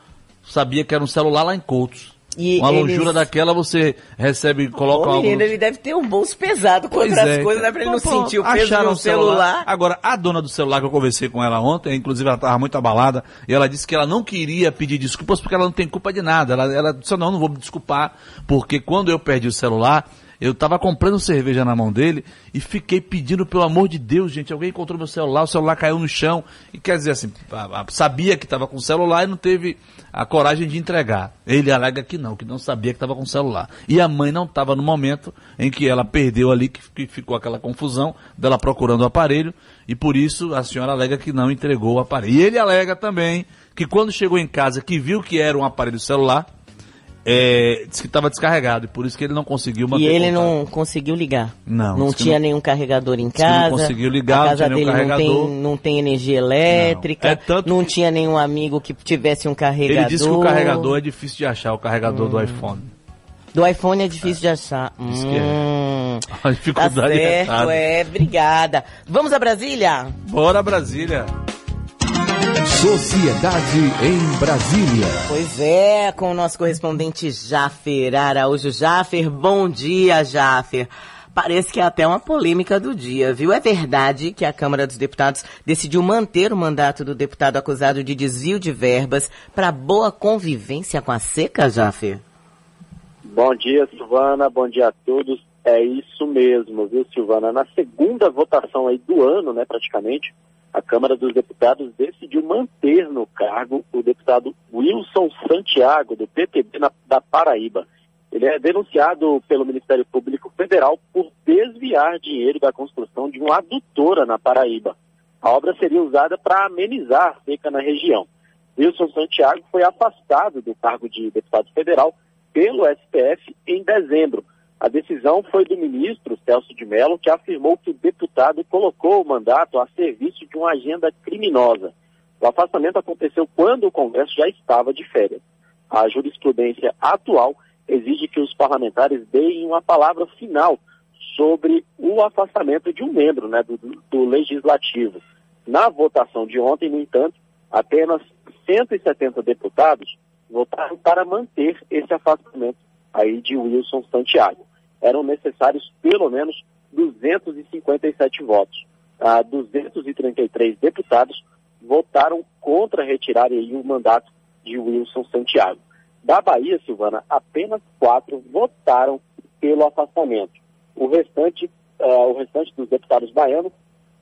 Speaker 3: sabia que era um celular lá em Coutos.
Speaker 5: E
Speaker 3: Uma
Speaker 5: eles-
Speaker 3: lonjura daquela você recebe, coloca
Speaker 5: Ô,
Speaker 3: algo
Speaker 5: menino,
Speaker 3: no-
Speaker 5: ele deve ter um bolso pesado com
Speaker 3: Pois
Speaker 5: outras
Speaker 3: é.
Speaker 5: coisas, né? Pra ele não
Speaker 3: Pô,
Speaker 5: sentir o peso de
Speaker 3: acharam
Speaker 5: um
Speaker 3: o
Speaker 5: celular.
Speaker 3: Agora, a dona do celular que eu conversei com ela ontem, inclusive ela estava muito abalada, e ela disse que ela não queria pedir desculpas porque ela não tem culpa de nada. Ela, ela disse, não, não vou me desculpar, porque quando eu perdi o celular, eu estava comprando cerveja na mão dele e fiquei pedindo, pelo amor de Deus, gente, alguém encontrou meu celular, o celular caiu no chão, e quer dizer assim, sabia que estava com o celular e não teve a coragem de entregar. Ele alega que não, que não sabia que estava com o celular. E a mãe não estava no momento em que ela perdeu ali, que, que ficou aquela confusão dela procurando o aparelho, e por isso a senhora alega que não entregou o aparelho. E ele alega também que quando chegou em casa, que viu que era um aparelho celular, é, disse que estava descarregado, e por isso que ele não conseguiu manter
Speaker 5: E ele
Speaker 3: contato.
Speaker 5: não conseguiu ligar.
Speaker 3: Não,
Speaker 5: Não
Speaker 3: que
Speaker 5: tinha
Speaker 3: não-
Speaker 5: nenhum carregador em
Speaker 3: que não
Speaker 5: casa.
Speaker 3: conseguiu ligar,
Speaker 5: a
Speaker 3: não
Speaker 5: casa
Speaker 3: tinha nenhum
Speaker 5: dele não tem, não tem energia elétrica.
Speaker 3: Não. É tanto
Speaker 5: não tinha nenhum amigo que tivesse um carregador.
Speaker 3: Ele disse que o carregador é difícil de achar, o carregador do
Speaker 5: Hum.
Speaker 3: iPhone.
Speaker 5: Do iPhone é difícil de achar.
Speaker 3: Diz que é.
Speaker 5: Hum,
Speaker 3: A dificuldade
Speaker 5: tá
Speaker 3: é
Speaker 5: certo,
Speaker 3: errada.
Speaker 5: é. Obrigada. Vamos a Brasília?
Speaker 3: Bora, Brasília.
Speaker 2: Sociedade em Brasília.
Speaker 5: Pois é, com o nosso correspondente Jafer Araújo. Jafer, bom dia, Jafer. Parece que é até uma polêmica do dia, viu? É verdade que a Câmara dos Deputados decidiu manter o mandato do deputado acusado de desvio de verbas para boa convivência com a seca, Jafer?
Speaker 18: Bom dia, Silvana. Bom dia a todos. É isso mesmo, viu, Silvana? Na segunda votação aí do ano, né, praticamente, a Câmara dos Deputados decidiu manter no cargo o deputado Wilson Santiago, do PTB na- da Paraíba. Ele é denunciado pelo Ministério Público Federal por desviar dinheiro da construção de uma adutora na Paraíba. A obra seria usada para amenizar a seca na região. Wilson Santiago foi afastado do cargo de deputado federal pelo STF em dezembro. A decisão foi do ministro Celso de Mello, que afirmou que o deputado colocou o mandato a serviço de uma agenda criminosa. O afastamento aconteceu quando o Congresso já estava de férias. A jurisprudência atual exige que os parlamentares deem uma palavra final sobre o afastamento de um membro né, do, do Legislativo. Na votação de ontem, no entanto, apenas 170 deputados votaram para manter esse afastamento aí de Wilson Santiago. Eram necessários pelo menos 257 votos. Ah, 233 deputados votaram contra retirar aí o mandato de Wilson Santiago. Da Bahia, Silvana, apenas quatro votaram pelo afastamento. O restante, ah, o restante dos deputados baianos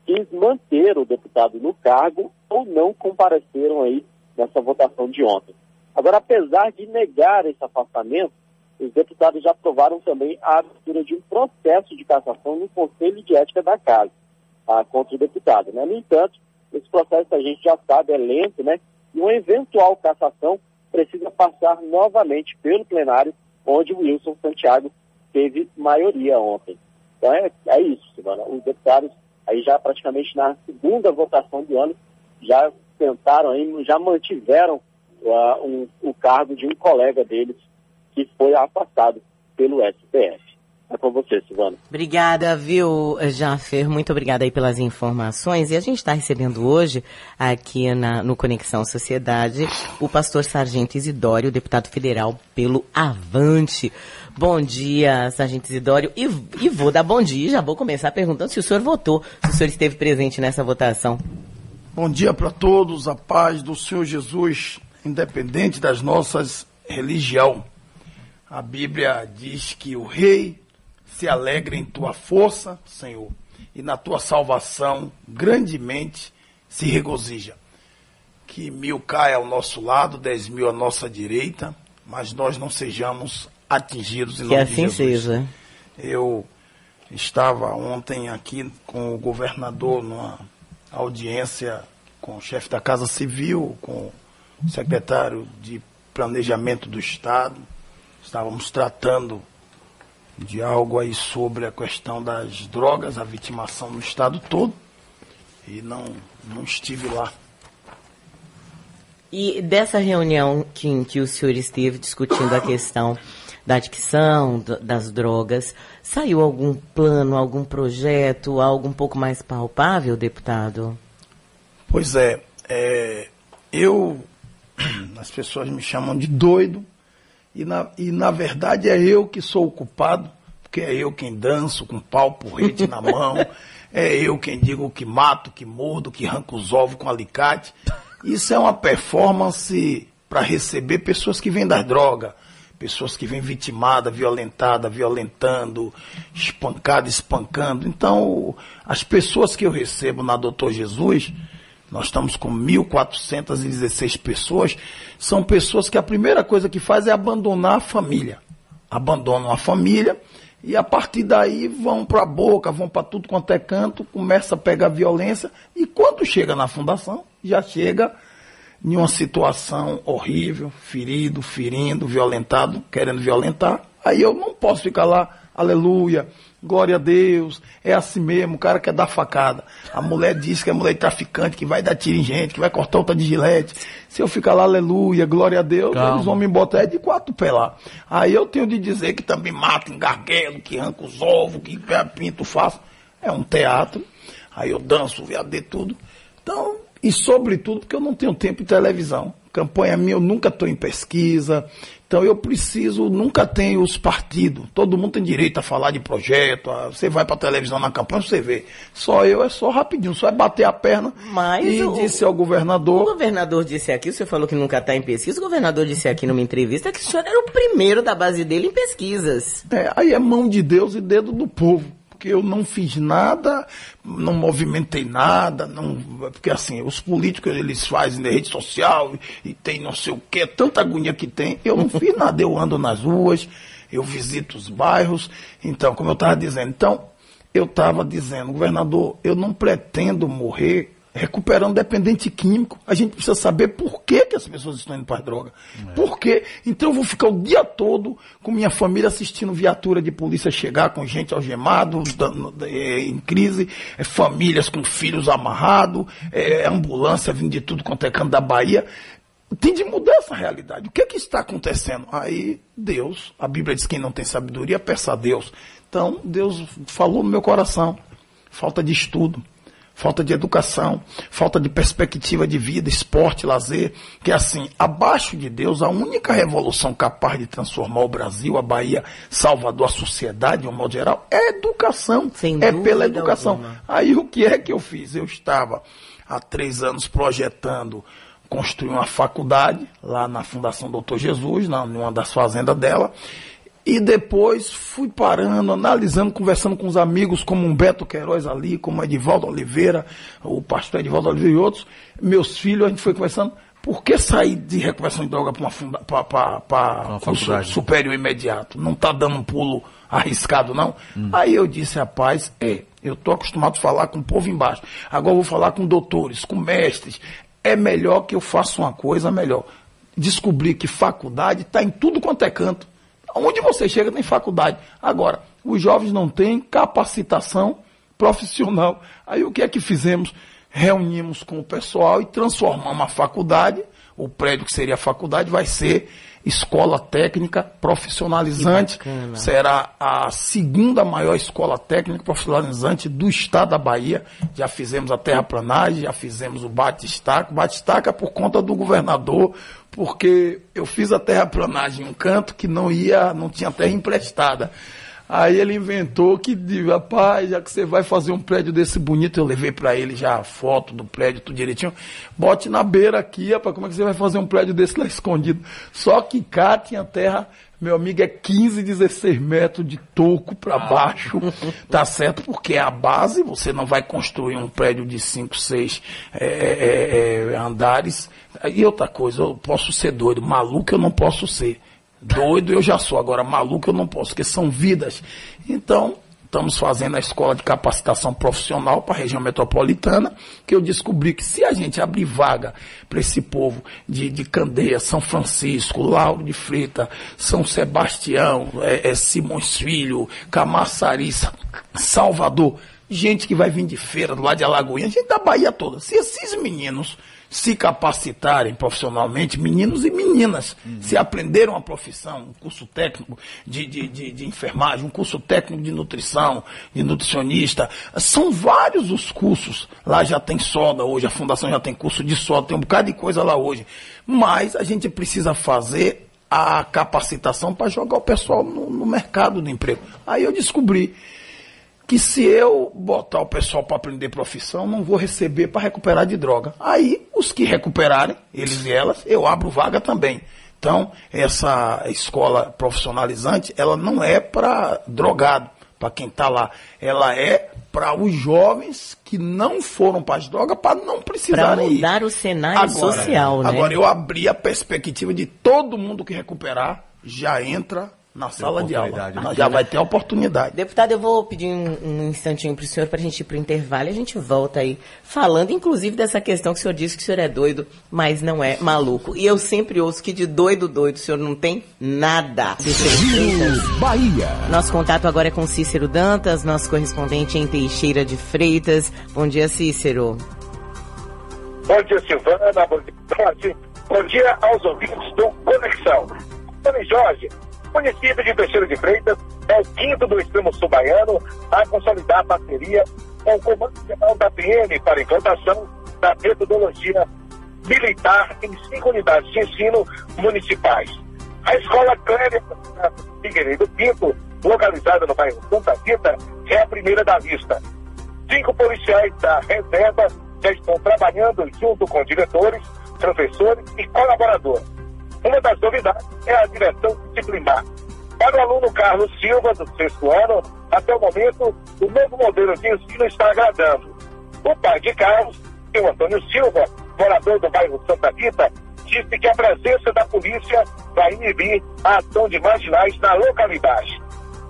Speaker 18: quis manter o deputado no cargo ou não compareceram aí nessa votação de ontem. Agora, apesar de negar esse afastamento, os deputados já aprovaram também a abertura de um processo de cassação no Conselho de Ética da Casa ah, contra o deputado. Né? No entanto, esse processo a gente já sabe, é lento, né? E uma eventual cassação precisa passar novamente pelo plenário, onde o Wilson Santiago teve maioria ontem. Então é, é isso, Silvana. Os deputados, aí já praticamente na segunda votação do ano, já tentaram, aí, já mantiveram ah, um- o cargo de um colega deles que foi afastado pelo STF. É com você, Silvana.
Speaker 5: Obrigada, viu, Jafer? Muito obrigada aí pelas informações. E a gente está recebendo hoje, aqui na- no Conexão Sociedade, o pastor Sargento Isidório, deputado federal pelo Avante. Bom dia, Sargento Isidório. E, e vou dar bom dia, já vou começar perguntando se o senhor votou, se o senhor esteve presente nessa votação.
Speaker 19: Bom dia para todos, a paz do Senhor Jesus, independente das nossas religião. A Bíblia diz que o rei se alegra em tua força, Senhor, e na tua salvação grandemente se regozija. Que mil caia ao nosso lado, dez mil à nossa direita, mas nós não sejamos atingidos em
Speaker 5: Que
Speaker 19: nome
Speaker 5: assim
Speaker 19: de Jesus.
Speaker 5: seja.
Speaker 19: Eu Estava ontem aqui com o governador numa audiência com o chefe da Casa Civil, com o secretário de Planejamento do Estado. Estávamos tratando de algo aí sobre a questão das drogas, a vitimação no estado todo. E não, não estive lá.
Speaker 5: E dessa reunião que, em que o senhor esteve discutindo a questão da adicção, das drogas, saiu algum plano, algum projeto, algo um pouco mais palpável, deputado?
Speaker 19: Pois é, é, eu, as pessoas me chamam de doido, e na, e na verdade é eu que sou o culpado, porque é eu quem danço com pau porrete na mão, é eu quem digo que mato, que mordo, que arranco os ovos com alicate. Isso é uma performance para receber pessoas que vêm das drogas, pessoas que vêm vitimadas, violentadas, violentando, espancada, espancando. Então, as pessoas que eu recebo na Doutor Jesus, nós estamos com 1.416 pessoas, são pessoas que a primeira coisa que faz é abandonar a família. Abandonam a família e a partir daí vão para a boca, vão para tudo quanto é canto, começa a pegar violência e quando chega na fundação, já chega em uma situação horrível, ferido, ferindo, violentado, querendo violentar. Aí eu não posso ficar lá, aleluia, glória a Deus, é assim mesmo, o cara quer dar facada. A mulher diz que é mulher traficante, que vai dar tiro em gente, que vai cortar outra de gilete. Se eu ficar lá, aleluia, glória a Deus,
Speaker 3: Calma.
Speaker 19: eles vão me botar é de quatro pé lá. Aí eu tenho de dizer que também mata engarguelo, que arranca os ovos, que pinto faço. É um teatro. Aí eu danço, VAD, tudo. Então, e sobretudo porque eu não tenho tempo em televisão. Campanha minha, eu nunca estou em pesquisa. Então eu preciso, nunca tenho os partidos. Todo mundo tem direito a falar de projeto. a- você vai para televisão na campanha, você vê. Só eu é só rapidinho, só é bater a perna.
Speaker 5: Mas
Speaker 19: e
Speaker 5: o-
Speaker 19: disse ao
Speaker 5: O
Speaker 19: governador.
Speaker 5: governador disse aqui, o senhor falou que nunca está em pesquisa, o governador disse aqui numa entrevista que o senhor era o primeiro da base dele em pesquisas.
Speaker 19: É, aí é mão de Deus e dedo do povo. Porque eu não fiz nada, não movimentei nada, não, porque assim, os políticos eles fazem na rede social e, tem não sei o que, tanta agonia que tem. Eu não fiz nada, eu ando nas ruas, eu visito os bairros. Então, como eu estava dizendo, então, eu estava dizendo, governador, eu não pretendo morrer recuperando dependente químico. A gente precisa saber por que, que as pessoas estão indo para as drogas. Por quê? Então eu vou ficar o dia todo com minha família assistindo viatura de polícia chegar com gente algemado, dando- eh, em crise, eh, famílias com filhos amarrados, eh, ambulância vindo de tudo quanto é canto da Bahia. Tem de mudar essa realidade. O que é que está acontecendo? Aí, Deus, a Bíblia diz que quem não tem sabedoria, peça a Deus. Então, Deus falou no meu coração. Falta de estudo, falta de educação, falta de perspectiva de vida, esporte, lazer. Que assim, abaixo de Deus, a única revolução capaz de transformar o Brasil, a Bahia, Salvador, a sociedade, de um modo geral, é a educação. é pela educação.
Speaker 5: alguma.
Speaker 19: Aí o que é que eu fiz? Eu estava há três anos projetando construir uma faculdade lá na Fundação Doutor Jesus, na, numa das fazendas dela. E depois fui parando, analisando, conversando com os amigos, como Humberto Queiroz ali, como Edivaldo Oliveira, o pastor Edivaldo Oliveira e outros, meus filhos, a gente foi conversando. Por que sair de reconversão de droga para uma, funda- pra- pra- pra curso
Speaker 3: faculdade.
Speaker 19: superior imediato? Não está dando um pulo arriscado, não? Aí eu disse, rapaz, é, eu estou acostumado a falar com o povo embaixo. Agora eu vou falar com doutores, com mestres. É melhor que eu faça uma coisa melhor. Descobri que faculdade está em tudo quanto é canto. Onde você chega tem faculdade. Agora, os jovens não têm capacitação profissional. Aí o que é que fizemos? Reunimos com o pessoal e transformamos a faculdade, o prédio que seria a faculdade vai ser escola técnica profissionalizante. Será a segunda maior escola técnica profissionalizante do estado da Bahia. Já fizemos a terraplanagem, já fizemos o bate-estaca. Bate-estaca por conta do governador, porque eu fiz a terraplanagem em um canto que não ia, não tinha terra emprestada. Aí ele inventou que, rapaz, já que você vai fazer um prédio desse bonito, eu levei para ele já a foto do prédio, tudo direitinho. Bote na beira aqui, rapaz, como é que você vai fazer um prédio desse lá escondido? Só que cá tinha terra, meu amigo, é 15, 16 metros de toco para baixo, tá certo? Porque é a base, você não vai construir um prédio de 5, 6 andares. E outra coisa, eu posso ser doido, maluco eu não posso ser. Doido eu já sou, agora maluco eu não posso, porque são vidas. Então, estamos fazendo a escola de capacitação profissional para a região metropolitana, que eu descobri que se a gente abrir vaga para esse povo de, de Candeia, São Francisco, Lauro de Freitas, São Sebastião, é, é Simões Filho, Camaçari, Sa- Salvador, gente que vai vir de feira, do lado de Alagoinha, gente da Bahia toda. Se esses meninos se capacitarem profissionalmente, meninos e meninas, se aprenderam a profissão, um curso técnico de, de, de, de enfermagem, um curso técnico de nutrição, de nutricionista, são vários os cursos. Lá já tem soda hoje, a fundação já tem curso de soda, tem um bocado de coisa lá hoje. Mas a gente precisa fazer a capacitação para jogar o pessoal no, no mercado do emprego. Aí eu descobri que se eu botar o pessoal para aprender profissão, não vou receber para recuperar de droga. Aí, os que recuperarem, eles e elas, eu abro vaga também. Então, essa escola profissionalizante, ela não é para drogado, para quem está lá. Ela é para os jovens que não foram para as drogas, para não precisarem ir.
Speaker 5: mudar o cenário social, né?
Speaker 19: Agora, eu abri a perspectiva de todo mundo que recuperar já entra na sala de aula.
Speaker 5: né?
Speaker 19: Já vai ter a oportunidade.
Speaker 5: Deputado, eu vou pedir um, um instantinho para o senhor para a gente ir para o intervalo e a gente volta aí falando, inclusive, dessa questão que o senhor disse que o senhor é doido, mas não é maluco. E eu sempre ouço que de doido, doido, o senhor não tem nada.
Speaker 2: Bahia.
Speaker 5: Nosso contato agora é com Cícero Dantas, nosso correspondente em Teixeira de Freitas. Bom dia, Cícero.
Speaker 20: Bom dia, Silvana. Bom dia. Bom dia aos ouvintes do Conexão. Tony Jorge, município de Teixeira de Freitas é o quinto do extremo sul baiano a consolidar a parceria com o Comando Geral da PM para implantação da metodologia militar em cinco unidades de ensino municipais. A escola Clélia Figueiredo Pinto, localizada no bairro Santa Rita, é a primeira da lista. Cinco policiais da reserva já estão trabalhando junto com diretores, professores e colaboradores. Uma das novidades é a direção disciplinar. Para o aluno Carlos Silva, do sexto ano, até o momento, o novo modelo de ensino está agradando. O pai de Carlos, o Antônio Silva, morador do bairro Santa Rita, disse que a presença da polícia vai inibir a ação de marginais na localidade.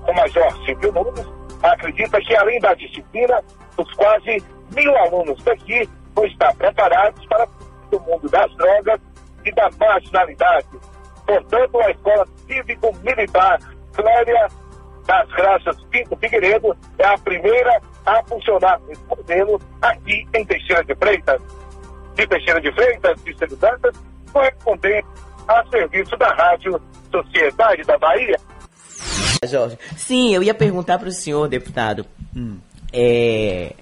Speaker 20: O Major Silvio Nunes acredita que, além da disciplina, os quase mil alunos daqui vão estar preparados para o mundo das drogas e da marginalidade. Portanto, a Escola Cívico-Militar Clélia das Graças Pinto Figueiredo é a primeira a funcionar nesse modelo aqui em Teixeira de Freitas. De Teixeira de Freitas, de Dantas, correspondente a serviço da Rádio Sociedade da Bahia.
Speaker 5: Jorge. Sim, eu ia perguntar para o senhor, deputado. É,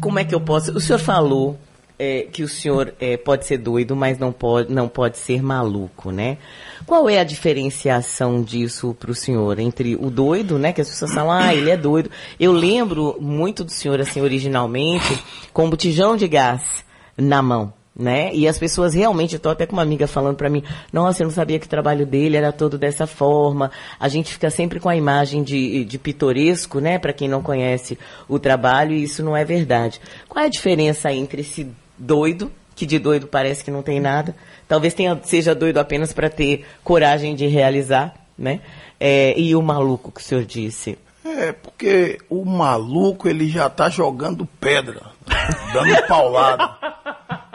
Speaker 5: como é que eu posso. O senhor falou é, que o senhor é, pode ser doido, mas não pode, não pode ser maluco, né? Qual é a diferenciação disso para o senhor entre o doido, né? Que as pessoas falam, ah, ele é doido. Eu lembro muito do senhor, assim, originalmente, com um botijão de gás na mão. Né? E as pessoas realmente, eu tô até com uma amiga falando para mim, nossa, eu não sabia que o trabalho dele era todo dessa forma. A gente fica sempre com a imagem de, de pitoresco, né? Para quem não conhece o trabalho, e isso não é verdade. Qual é a diferença entre esse doido, que de doido parece que não tem nada, talvez tenha, seja doido apenas para ter coragem de realizar, né? É, e o maluco que o senhor disse?
Speaker 19: É, porque o maluco, ele já tá jogando pedra, dando paulada.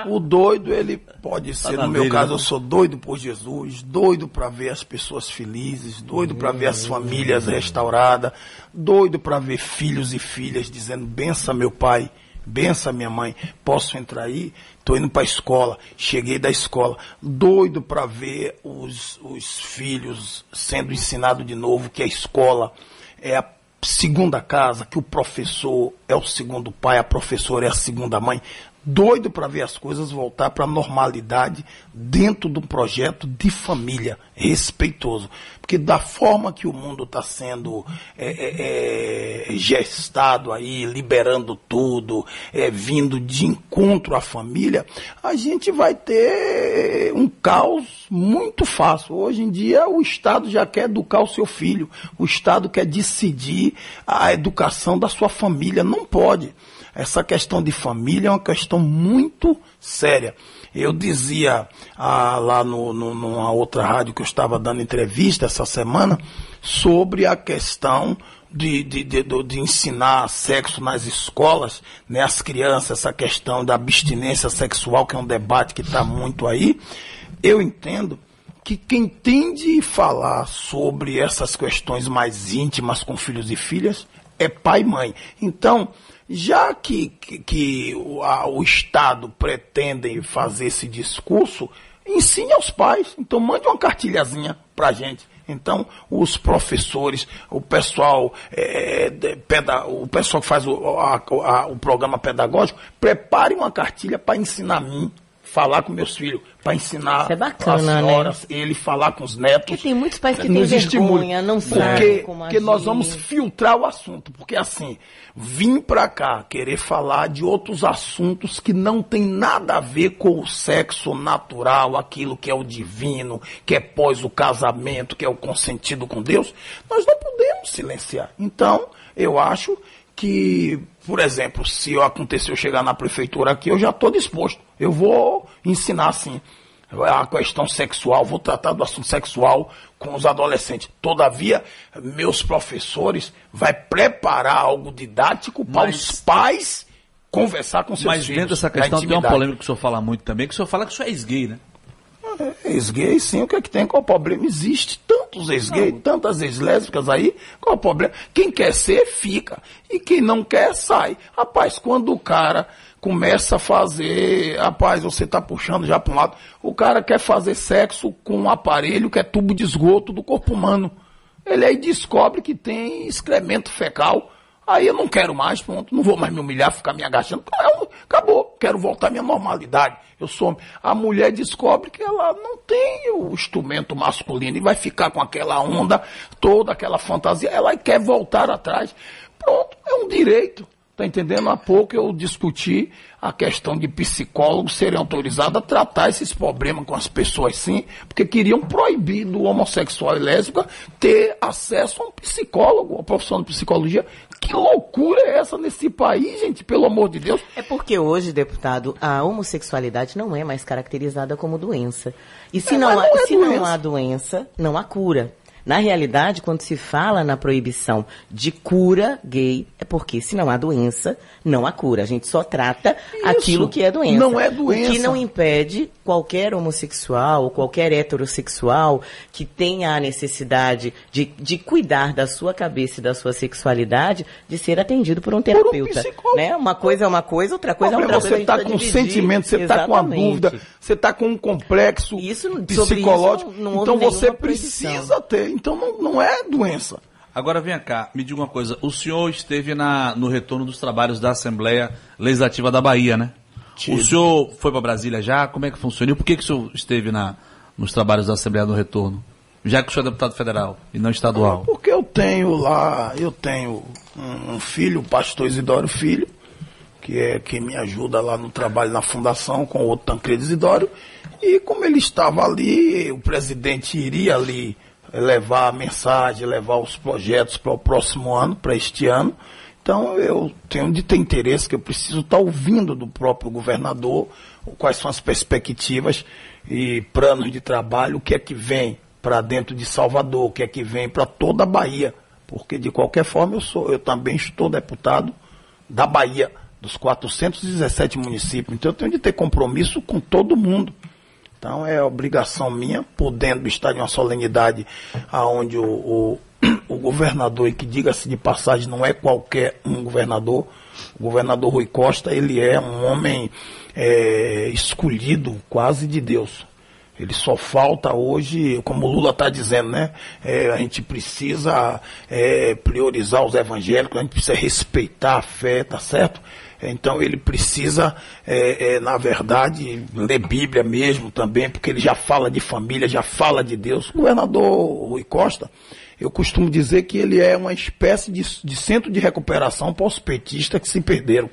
Speaker 19: O doido, ele pode ser,
Speaker 3: na
Speaker 19: no meu
Speaker 3: dele,
Speaker 19: caso,
Speaker 3: né?
Speaker 19: eu sou doido por Jesus, doido para ver as pessoas felizes, doido para ver as famílias restauradas, doido para ver filhos e filhas dizendo: bença meu pai, bença minha mãe, posso entrar aí? Tô indo para a escola, cheguei da escola, doido para ver os, os filhos sendo ensinados de novo que a escola é a segunda casa, que o professor é o segundo pai, a professora é a segunda mãe. Doido para ver as coisas voltar para a normalidade dentro de um projeto de família respeitoso. Porque da forma que o mundo está sendo é, é, é, gestado aí, liberando tudo, é, vindo de encontro à família, a gente vai ter um caos muito fácil. Hoje em dia o Estado já quer educar o seu filho, o Estado quer decidir a educação da sua família. Não pode. Essa questão de família é uma questão muito séria. Eu dizia ah, lá no, no, numa outra rádio que eu estava dando entrevista essa semana sobre a questão de, de, de, de ensinar sexo nas escolas, né, as crianças, essa questão da abstinência sexual, que é um debate que está muito aí, eu entendo que quem tem de falar sobre essas questões mais íntimas com filhos e filhas é pai e mãe. Então, já que, que, que o, a- o Estado pretende fazer esse discurso, ensine aos pais. Então, mande uma cartilhazinha para gente. Então, os professores, o pessoal, de- peda- o pessoal que faz o, a- a- o programa pedagógico, prepare uma cartilha para ensinar a mim, falar com meus filhos, para ensinar
Speaker 5: Isso é bacana,
Speaker 19: as
Speaker 5: né?
Speaker 19: senhoras, ele falar com os netos.
Speaker 5: Porque tem muitos pais que
Speaker 19: Nos
Speaker 5: têm vergonha, não sabem
Speaker 19: porque,
Speaker 5: como
Speaker 19: porque nós vamos filtrar o assunto, porque assim, vim pra cá querer falar de outros assuntos que não tem nada a ver com o sexo natural, aquilo que é o divino, que é pós o casamento, que é o consentido com Deus, nós não podemos silenciar. Então, eu acho que, por exemplo, se eu acontecer eu chegar na prefeitura aqui, eu já estou disposto. Eu vou ensinar assim a questão sexual, vou tratar do assunto sexual com os adolescentes. Todavia, meus professores vai preparar algo didático para
Speaker 3: Mas-
Speaker 19: os pais conversar com seus
Speaker 3: Mas
Speaker 19: filhos.
Speaker 3: dentro dessa questão tem uma polêmica que o senhor fala muito também, que o senhor fala que o senhor é ex-gay, né?
Speaker 19: Ex-gay, sim, o que é que tem? Qual o problema? Existe tantos ex-gays, tantas ex-lésbicas aí, qual o problema? Quem quer ser, fica. E quem não quer, sai. Rapaz, quando o cara começa a fazer, rapaz, você tá puxando já para um lado, o cara quer fazer sexo com um aparelho que é tubo de esgoto do corpo humano. Ele aí descobre que tem excremento fecal. Aí eu não quero mais, pronto, não vou mais me humilhar, ficar me agachando. Um- Acabou, quero voltar à minha normalidade. Eu sou. A mulher descobre que ela não tem o instrumento masculino e vai ficar com aquela onda, toda aquela fantasia. Ela quer voltar atrás. Pronto, é um direito. Tá entendendo? Há pouco eu discuti a questão de psicólogos serem autorizados a tratar esses problemas com as pessoas sim, porque queriam proibir do homossexual e lésbica ter acesso a um psicólogo, a profissão de psicologia. Que loucura é essa nesse país, gente? Pelo amor de Deus.
Speaker 5: É porque hoje, deputado, a homossexualidade não é mais caracterizada como doença. E se,
Speaker 19: É,
Speaker 5: não, há,
Speaker 19: não é
Speaker 5: se não
Speaker 19: doença.
Speaker 5: há doença, não há cura. Na realidade, quando se fala na proibição de cura gay, é porque se não há doença, não há cura. A gente só trata aquilo que é doença.
Speaker 19: não é
Speaker 5: O que
Speaker 19: doença.
Speaker 5: não impede qualquer homossexual ou qualquer heterossexual que tenha a necessidade de, de cuidar da sua cabeça e da sua sexualidade de ser atendido por um terapeuta. né? Uma coisa é uma coisa, outra coisa é outra coisa.
Speaker 19: você
Speaker 5: a gente
Speaker 19: está com
Speaker 5: dividir.
Speaker 19: sentimento, você está com uma
Speaker 5: Exatamente.
Speaker 19: dúvida, você está com um complexo psicológico.
Speaker 5: isso não- não
Speaker 19: então você precisa ter. Então não, não é doença.
Speaker 3: Agora vem cá, me diga uma coisa. O senhor esteve na, no retorno dos trabalhos da Assembleia Legislativa da Bahia, né? O senhor foi para Brasília já? Como é que funciona? E por que, que o senhor esteve na, nos trabalhos da Assembleia no retorno? Já que o senhor é deputado federal e não estadual.
Speaker 19: Porque eu tenho lá, eu tenho um, um filho, o pastor Isidório Filho, que é quem me ajuda lá no trabalho na fundação com o outro Tancredo Isidório. E como ele estava ali, o presidente iria ali levar a mensagem, levar os projetos para o próximo ano, para este ano. Então eu tenho de ter interesse que eu preciso estar ouvindo do próprio governador quais são as perspectivas e planos de trabalho, o que é que vem para dentro de Salvador, o que é que vem para toda a Bahia, porque de qualquer forma eu sou, eu também estou deputado da Bahia, dos 417 municípios, então eu tenho de ter compromisso com todo mundo. Então é obrigação minha, podendo estar em uma solenidade aonde o, o, o governador, e que diga-se de passagem, não é qualquer um governador, o governador Rui Costa, ele é um homem é, escolhido quase de Deus. Ele só falta hoje, como o Lula está dizendo, né? É, a gente precisa é, priorizar os evangélicos, a gente precisa respeitar a fé, tá certo? Então ele precisa, é, é, na verdade, ler Bíblia mesmo também, porque ele já fala de família, já fala de Deus. O governador Rui Costa, eu costumo dizer que ele é uma espécie de, de centro de recuperação para os petistas que se perderam.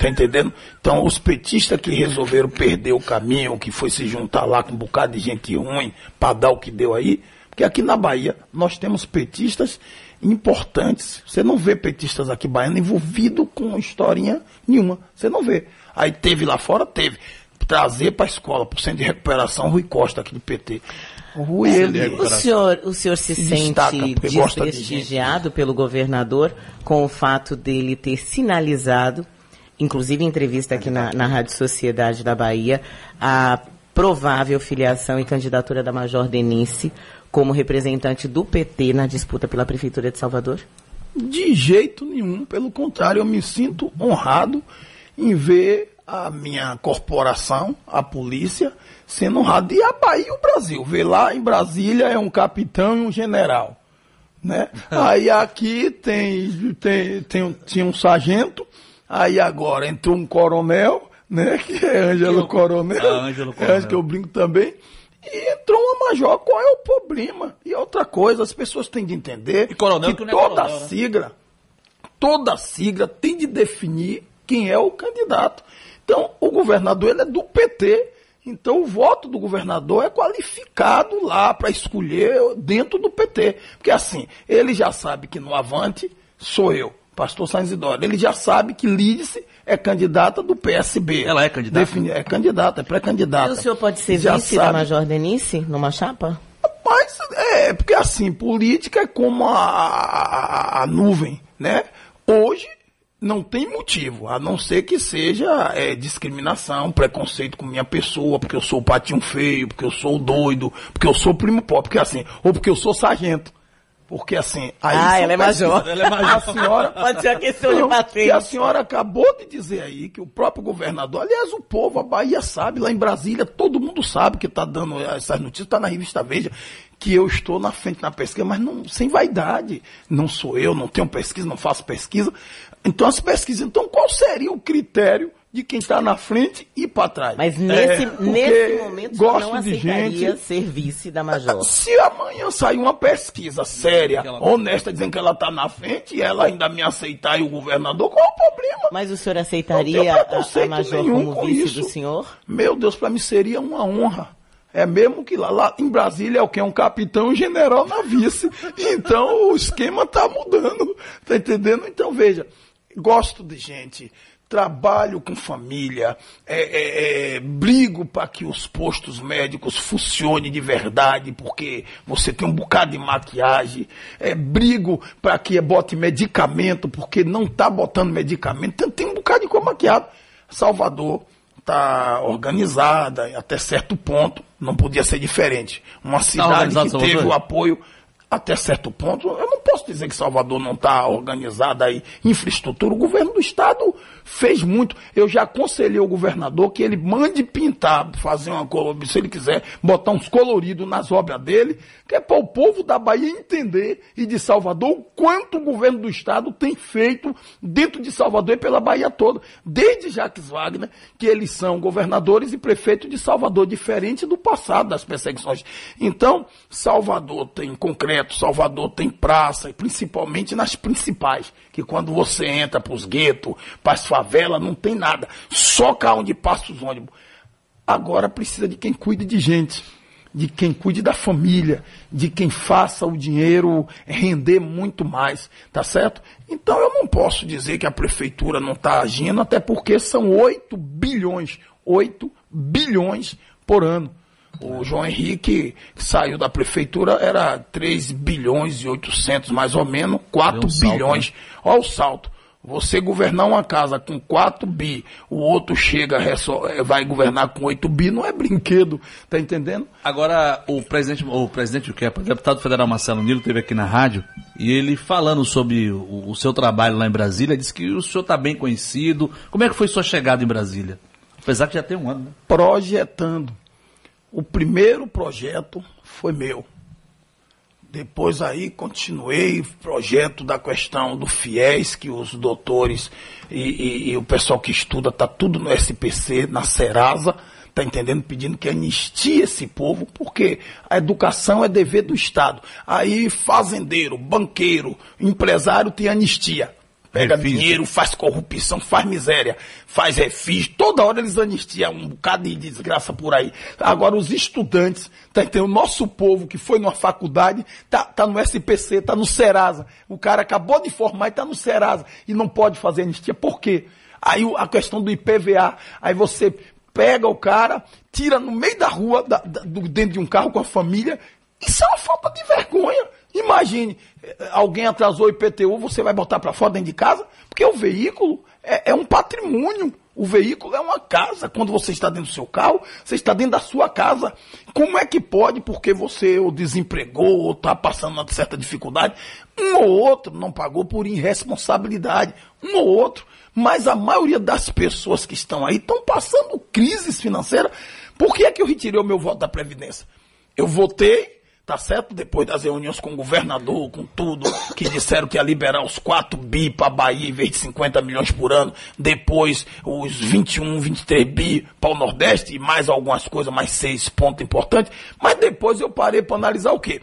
Speaker 19: Tá entendendo? Então, os petistas que resolveram perder o caminho, que foi se juntar lá com um bocado de gente ruim para dar o que deu aí, porque aqui na Bahia nós temos petistas importantes. Você não vê petistas aqui baianos envolvidos com historinha nenhuma. Você não vê. Aí teve lá fora, teve. trazer para a escola, por centro de recuperação, Rui Costa, aqui do PT. O Rui, ele...
Speaker 5: O senhor, o senhor se,
Speaker 19: Se
Speaker 5: sente
Speaker 19: gosta de
Speaker 5: desprestigiado pelo governador com o fato dele ter sinalizado, inclusive em entrevista aqui na, na Rádio Sociedade da Bahia, a provável filiação e candidatura da Major Denise como representante do PT na disputa pela Prefeitura de Salvador?
Speaker 19: De jeito nenhum, pelo contrário, eu me sinto honrado em ver a minha corporação, a polícia, sendo honrada. E a Bahia e o Brasil. Ver lá em Brasília é um capitão e um general. Né? Aí aqui tem, tem, tem, tinha um sargento, aí agora entrou um coronel, né? Que é Ângelo Coronel.
Speaker 3: Ah, Ângelo Coronel.
Speaker 19: É, que eu brinco também. E entrou uma major, qual é o problema? E outra coisa, as pessoas têm de entender
Speaker 3: coronel
Speaker 19: que
Speaker 3: que é
Speaker 19: toda
Speaker 3: coronel, né?
Speaker 19: sigla, toda sigla tem de definir quem é o candidato. Então, o governador ele é do PT. Então, o voto do governador é qualificado lá para escolher dentro do PT. Porque assim, ele já sabe que no Avante sou eu, pastor Sainz Isidoro. Ele já sabe que Lídice é candidata do PSB.
Speaker 3: Ela é candidata?
Speaker 19: Defini- é candidata, é pré-candidata.
Speaker 5: E o senhor pode ser
Speaker 19: Já
Speaker 5: vice da
Speaker 19: sabe.
Speaker 5: Major Denise numa chapa?
Speaker 19: Mas é, porque assim, política é como a, a- a nuvem, né? Hoje não tem motivo, a não ser que seja é, discriminação, preconceito com minha pessoa, porque eu sou o patinho feio, porque eu sou o doido, porque eu sou o primo pobre, porque assim, ou porque eu sou sargento. Porque assim, aí
Speaker 5: Ah, ela é major. Ela é major.
Speaker 19: A senhora
Speaker 5: Pode ser uma questão de patente.
Speaker 19: E a senhora acabou de dizer aí que o próprio governador, aliás, o povo, a Bahia sabe, lá em Brasília, todo mundo sabe que está dando essas notícias, está na revista Veja, que eu estou na frente na pesquisa, mas não, sem vaidade. Não sou eu, não tenho pesquisa, não faço pesquisa. Então, as pesquisas, então qual seria o critério de quem está na frente e para trás?
Speaker 5: Mas nesse,
Speaker 19: É,
Speaker 5: nesse momento
Speaker 19: gosto
Speaker 5: não
Speaker 19: de
Speaker 5: aceitaria
Speaker 19: gente
Speaker 5: ser vice da Major.
Speaker 19: se amanhã sair uma pesquisa séria, honesta, dizendo que ela está na frente e ela ainda me aceitar e o governador, qual é o problema?
Speaker 5: Mas o senhor aceitaria a, a Major
Speaker 19: nenhum
Speaker 5: como
Speaker 19: com
Speaker 5: vice
Speaker 19: isso.
Speaker 5: do senhor?
Speaker 19: Meu Deus, para mim seria uma honra. É mesmo que lá, lá em Brasília é o que? É um capitão e um general na vice. Então o esquema tá mudando. Tá entendendo? Então veja, gosto de gente, trabalho com família, é, é, é, brigo para que os postos médicos funcionem de verdade, porque você tem um bocado de maquiagem, é, brigo para que bote medicamento, porque não está botando medicamento, tem, tem um bocado de coisa maquiada. Salvador está organizada até certo ponto, não podia ser diferente. Uma cidade
Speaker 3: organizado,
Speaker 19: que teve o apoio até certo ponto. Eu não posso dizer que Salvador não está organizada aí, infraestrutura. O governo do estado fez muito. Eu já aconselhei o governador que ele mande pintar, fazer uma cor, se ele quiser, botar uns coloridos nas obras dele, que é para o povo da Bahia entender e de Salvador o quanto o governo do estado tem feito dentro de Salvador e pela Bahia toda. Desde Jacques Wagner, que eles são governadores e prefeitos de Salvador, diferente do passado das perseguições. Então, Salvador tem concreto, Salvador tem praça, e principalmente nas principais, que quando você entra para os guetos, para as favelas, não tem nada. Só cá onde passa os ônibus. Agora precisa de quem cuide de gente, de quem cuide da família, de quem faça o dinheiro render muito mais, tá certo? Então eu não posso dizer que a prefeitura não está agindo, até porque são 8 bilhões, 8 bilhões por ano. O João Henrique que saiu da prefeitura era 3 bilhões e 800, mais ou menos, 4
Speaker 3: Deu um salto,
Speaker 19: bilhões. Olha o salto. Você governar uma casa com 4 bi, o outro chega, resso- eh, vai governar com 8 bi, não é brinquedo, tá entendendo?
Speaker 3: Agora, o presidente, o presidente, o que é, o deputado federal Marcelo Nilo esteve aqui na rádio e ele falando sobre o, o seu trabalho lá em Brasília, disse que o senhor está bem conhecido. Como é que foi sua chegada em Brasília? Apesar que já tem um ano, né?
Speaker 19: Projetando. O primeiro projeto foi meu. Depois aí continuei projeto da questão do FIES, que os doutores e, e- e o pessoal que estuda tá tudo no SPC, na Serasa, tá entendendo? Pedindo que anistie esse povo, porque a educação é dever do Estado. Aí fazendeiro, banqueiro, empresário tem anistia. Pega
Speaker 3: Refis.
Speaker 19: dinheiro, faz corrupção, faz miséria, faz refis. Toda hora eles anistiam um bocado de desgraça por aí. Agora, os estudantes, tá entendendo? O nosso povo que foi numa faculdade, tá, tá no SPC, tá no Serasa. O cara acabou de formar e tá no Serasa. E não pode fazer anistia. Por quê? Aí a questão do IPVA. Aí você pega o cara, tira no meio da rua, da- da- do, dentro de um carro com a família. Isso é uma falta de vergonha. Imagine, alguém atrasou o IPTU, você vai botar para fora dentro de casa? Porque o veículo é, é um patrimônio. O veículo é uma casa. Quando você está dentro do seu carro, você está dentro da sua casa. Como é que pode, porque você ou desempregou ou está passando uma certa dificuldade, um ou outro não pagou por irresponsabilidade, um ou outro. Mas a maioria das pessoas que estão aí estão passando crises financeiras. Por que é que eu retirei o meu voto da Previdência? Eu votei, tá certo? Depois das reuniões com o governador, com tudo, que disseram que ia liberar os 4 bi para Bahia em vez de 50 milhões por ano, depois os 21, 23 bi para o Nordeste e mais algumas coisas, mais seis pontos importantes. Mas depois eu parei para analisar o quê?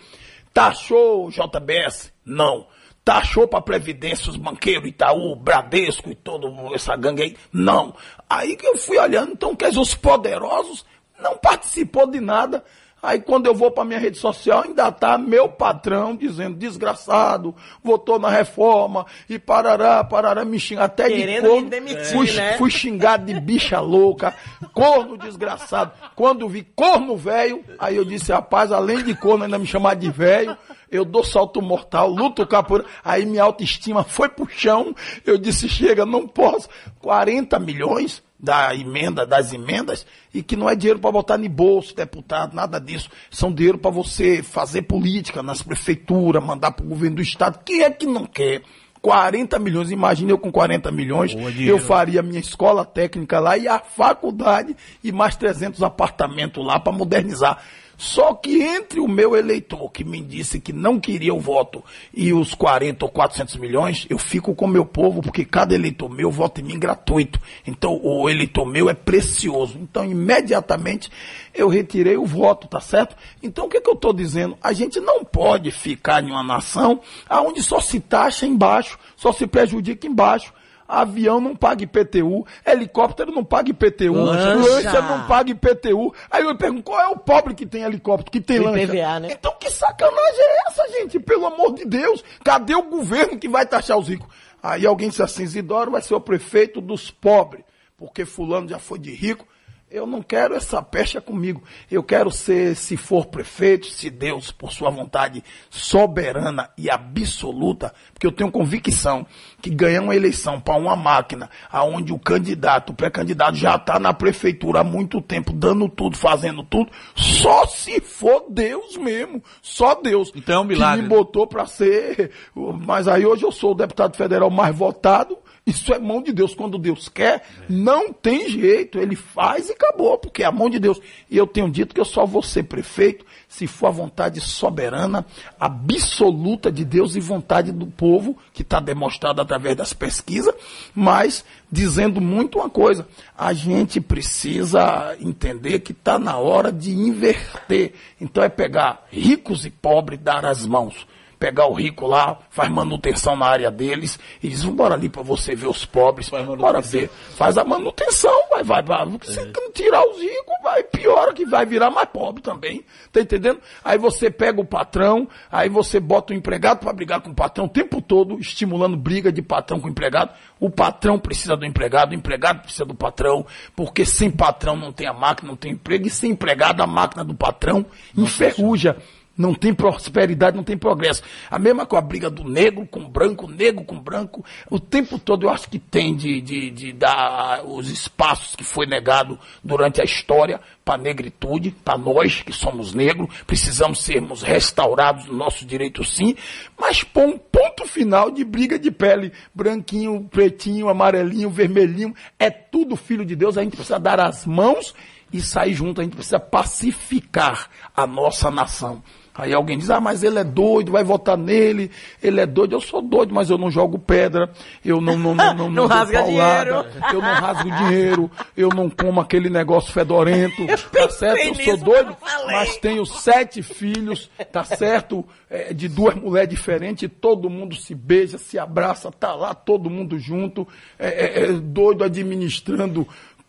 Speaker 19: Taxou o JBS? Não. Taxou para Previdência os banqueiros, Itaú, Bradesco e toda essa gangue aí? Não. Aí que eu fui olhando, então, quer dizer, os poderosos não participou de nada. Aí quando eu vou para minha rede social, ainda tá meu patrão dizendo, desgraçado, votou na reforma, e parará, parará, me xinga até
Speaker 5: Querendo
Speaker 19: de corno.
Speaker 5: me demitir,
Speaker 19: fui,
Speaker 5: né?
Speaker 19: fui xingado de bicha louca, corno desgraçado. Quando vi corno velho, aí eu disse, rapaz, além de corno ainda me chamar de velho, eu dou salto mortal, luto capura. Aí minha autoestima foi pro chão. Eu disse, chega, não posso. 40 milhões da emenda, das emendas, e que não é dinheiro para botar no bolso, deputado, nada disso. São dinheiro para você fazer política nas prefeituras, mandar para o governo do estado. Quem é que não quer? 40 milhões, imagina eu com 40 milhões, eu faria minha escola técnica lá e a faculdade e mais 300 apartamentos lá para modernizar. Só que entre o meu eleitor que me disse que não queria o voto e os 40 ou 400 milhões, eu fico com o meu povo, porque cada eleitor meu vota em mim gratuito. Então o eleitor meu é precioso. Então imediatamente eu retirei o voto, tá certo? Então o que, que eu estou dizendo? A gente não pode ficar em uma nação onde só se taxa embaixo, só se prejudica embaixo. Avião não paga IPTU, helicóptero não paga IPTU,
Speaker 5: Lancha.
Speaker 19: lancha não paga IPTU. Aí eu pergunto, qual é o pobre que tem helicóptero, que tem
Speaker 5: Tem
Speaker 19: lancha?
Speaker 5: PVA, né?
Speaker 19: Então que sacanagem é essa, gente? Pelo amor de Deus, cadê o governo que vai taxar os ricos? Aí alguém disse assim, Isidoro vai ser o prefeito dos pobres, porque fulano já foi de rico. Eu não quero essa pecha comigo. Eu quero ser, se for prefeito, se Deus, por sua vontade soberana e absoluta, porque eu tenho convicção que ganhar uma eleição para uma máquina, aonde o candidato, o pré-candidato já está na prefeitura há muito tempo, dando tudo, fazendo tudo, só se for Deus mesmo. Só Deus.
Speaker 3: Então é um milagre.
Speaker 19: Que me botou para ser. Mas aí hoje eu sou o deputado federal mais votado. Isso é mão de Deus. Quando Deus quer, não tem jeito. Ele faz e acabou, porque é a mão de Deus. E eu tenho dito que eu só vou ser prefeito se for a vontade soberana, absoluta de Deus e vontade do povo, que está demonstrado através das pesquisas, mas dizendo muito uma coisa: a gente precisa entender que está na hora de inverter. Então é pegar ricos e pobres, dar as mãos pegar o rico lá, faz manutenção na área deles e diz, bora ali para você ver os pobres, bora ver, faz a manutenção, vai, vai, vai, você tirar os ricos, vai, piora que vai virar mais pobre também, tá entendendo? Aí você pega o patrão, aí você bota o empregado para brigar com o patrão o tempo todo, estimulando briga de patrão com o empregado, o patrão precisa do empregado, o empregado precisa do patrão, porque sem patrão não tem a máquina, não tem emprego, e sem empregado a máquina do patrão enferruja. Não tem prosperidade, não tem progresso. A mesma com a briga do negro com branco, negro com branco. O tempo todo eu acho que tem de, de, de dar os espaços que foi negado durante a história para a negritude, para nós que somos negros. Precisamos sermos restaurados no nosso direito sim, mas pôr um ponto final de briga de pele. Branquinho, pretinho, amarelinho, vermelhinho. É tudo filho de Deus. A gente precisa dar as mãos e sair junto. A gente precisa pacificar a nossa nação. Aí alguém diz, ah, mas ele é doido, vai votar nele, ele é doido, eu sou doido, mas eu não jogo pedra, eu não, não, não, não,
Speaker 5: Não rasga
Speaker 19: paulada,
Speaker 5: dinheiro.
Speaker 19: eu não rasgo dinheiro, eu não como aquele negócio fedorento, tá certo? Eu sou doido,
Speaker 5: mas
Speaker 19: tenho sete filhos, tá certo? É, de duas mulheres diferentes, todo mundo se beija, se abraça, tá lá todo mundo junto, é, é, é doido administrando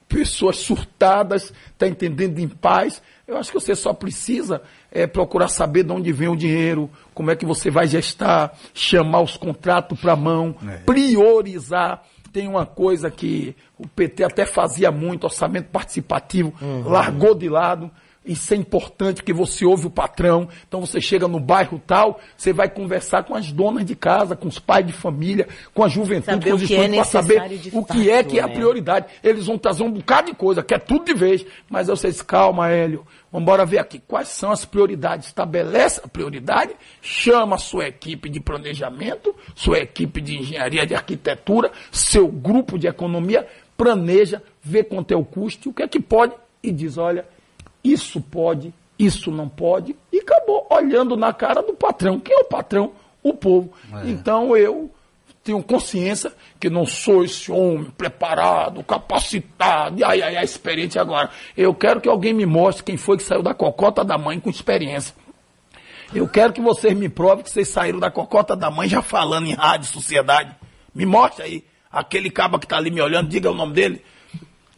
Speaker 19: pessoas surtadas, tá entendendo em paz. Eu acho que você só precisa é, procurar saber de onde vem o dinheiro, como é que você vai gestar, chamar os contratos para a mão, priorizar, tem uma coisa que o PT até fazia muito, orçamento participativo, largou de lado. Isso é importante porque você ouve o patrão. Então você chega no bairro tal, você vai conversar com as donas de casa, com os pais de família, com a juventude,
Speaker 5: Saber
Speaker 19: com os
Speaker 5: é
Speaker 19: estudantes, para saber o que é
Speaker 5: fato,
Speaker 19: que é a
Speaker 5: né?
Speaker 19: prioridade. Eles vão trazer um bocado de coisa, quer tudo de vez. Mas eu sei, calma, Hélio. Vamos embora ver aqui quais são as prioridades. Estabelece a prioridade, chama a sua equipe de planejamento, sua equipe de engenharia, de arquitetura, seu grupo de economia, planeja, vê quanto é o custo e o que é que pode e diz, olha, isso pode, isso não pode, e acabou olhando na cara do patrão. Quem é o patrão? O povo. Então eu tenho consciência que não sou esse homem preparado, capacitado, ai, ai, ai, experiente agora. Eu quero que alguém me mostre quem foi que saiu da cocota da mãe com experiência. Eu quero que vocês me provem que vocês saíram da cocota da mãe já falando em rádio, sociedade. Me mostre aí. Aquele caba que tá ali me olhando, diga o nome dele.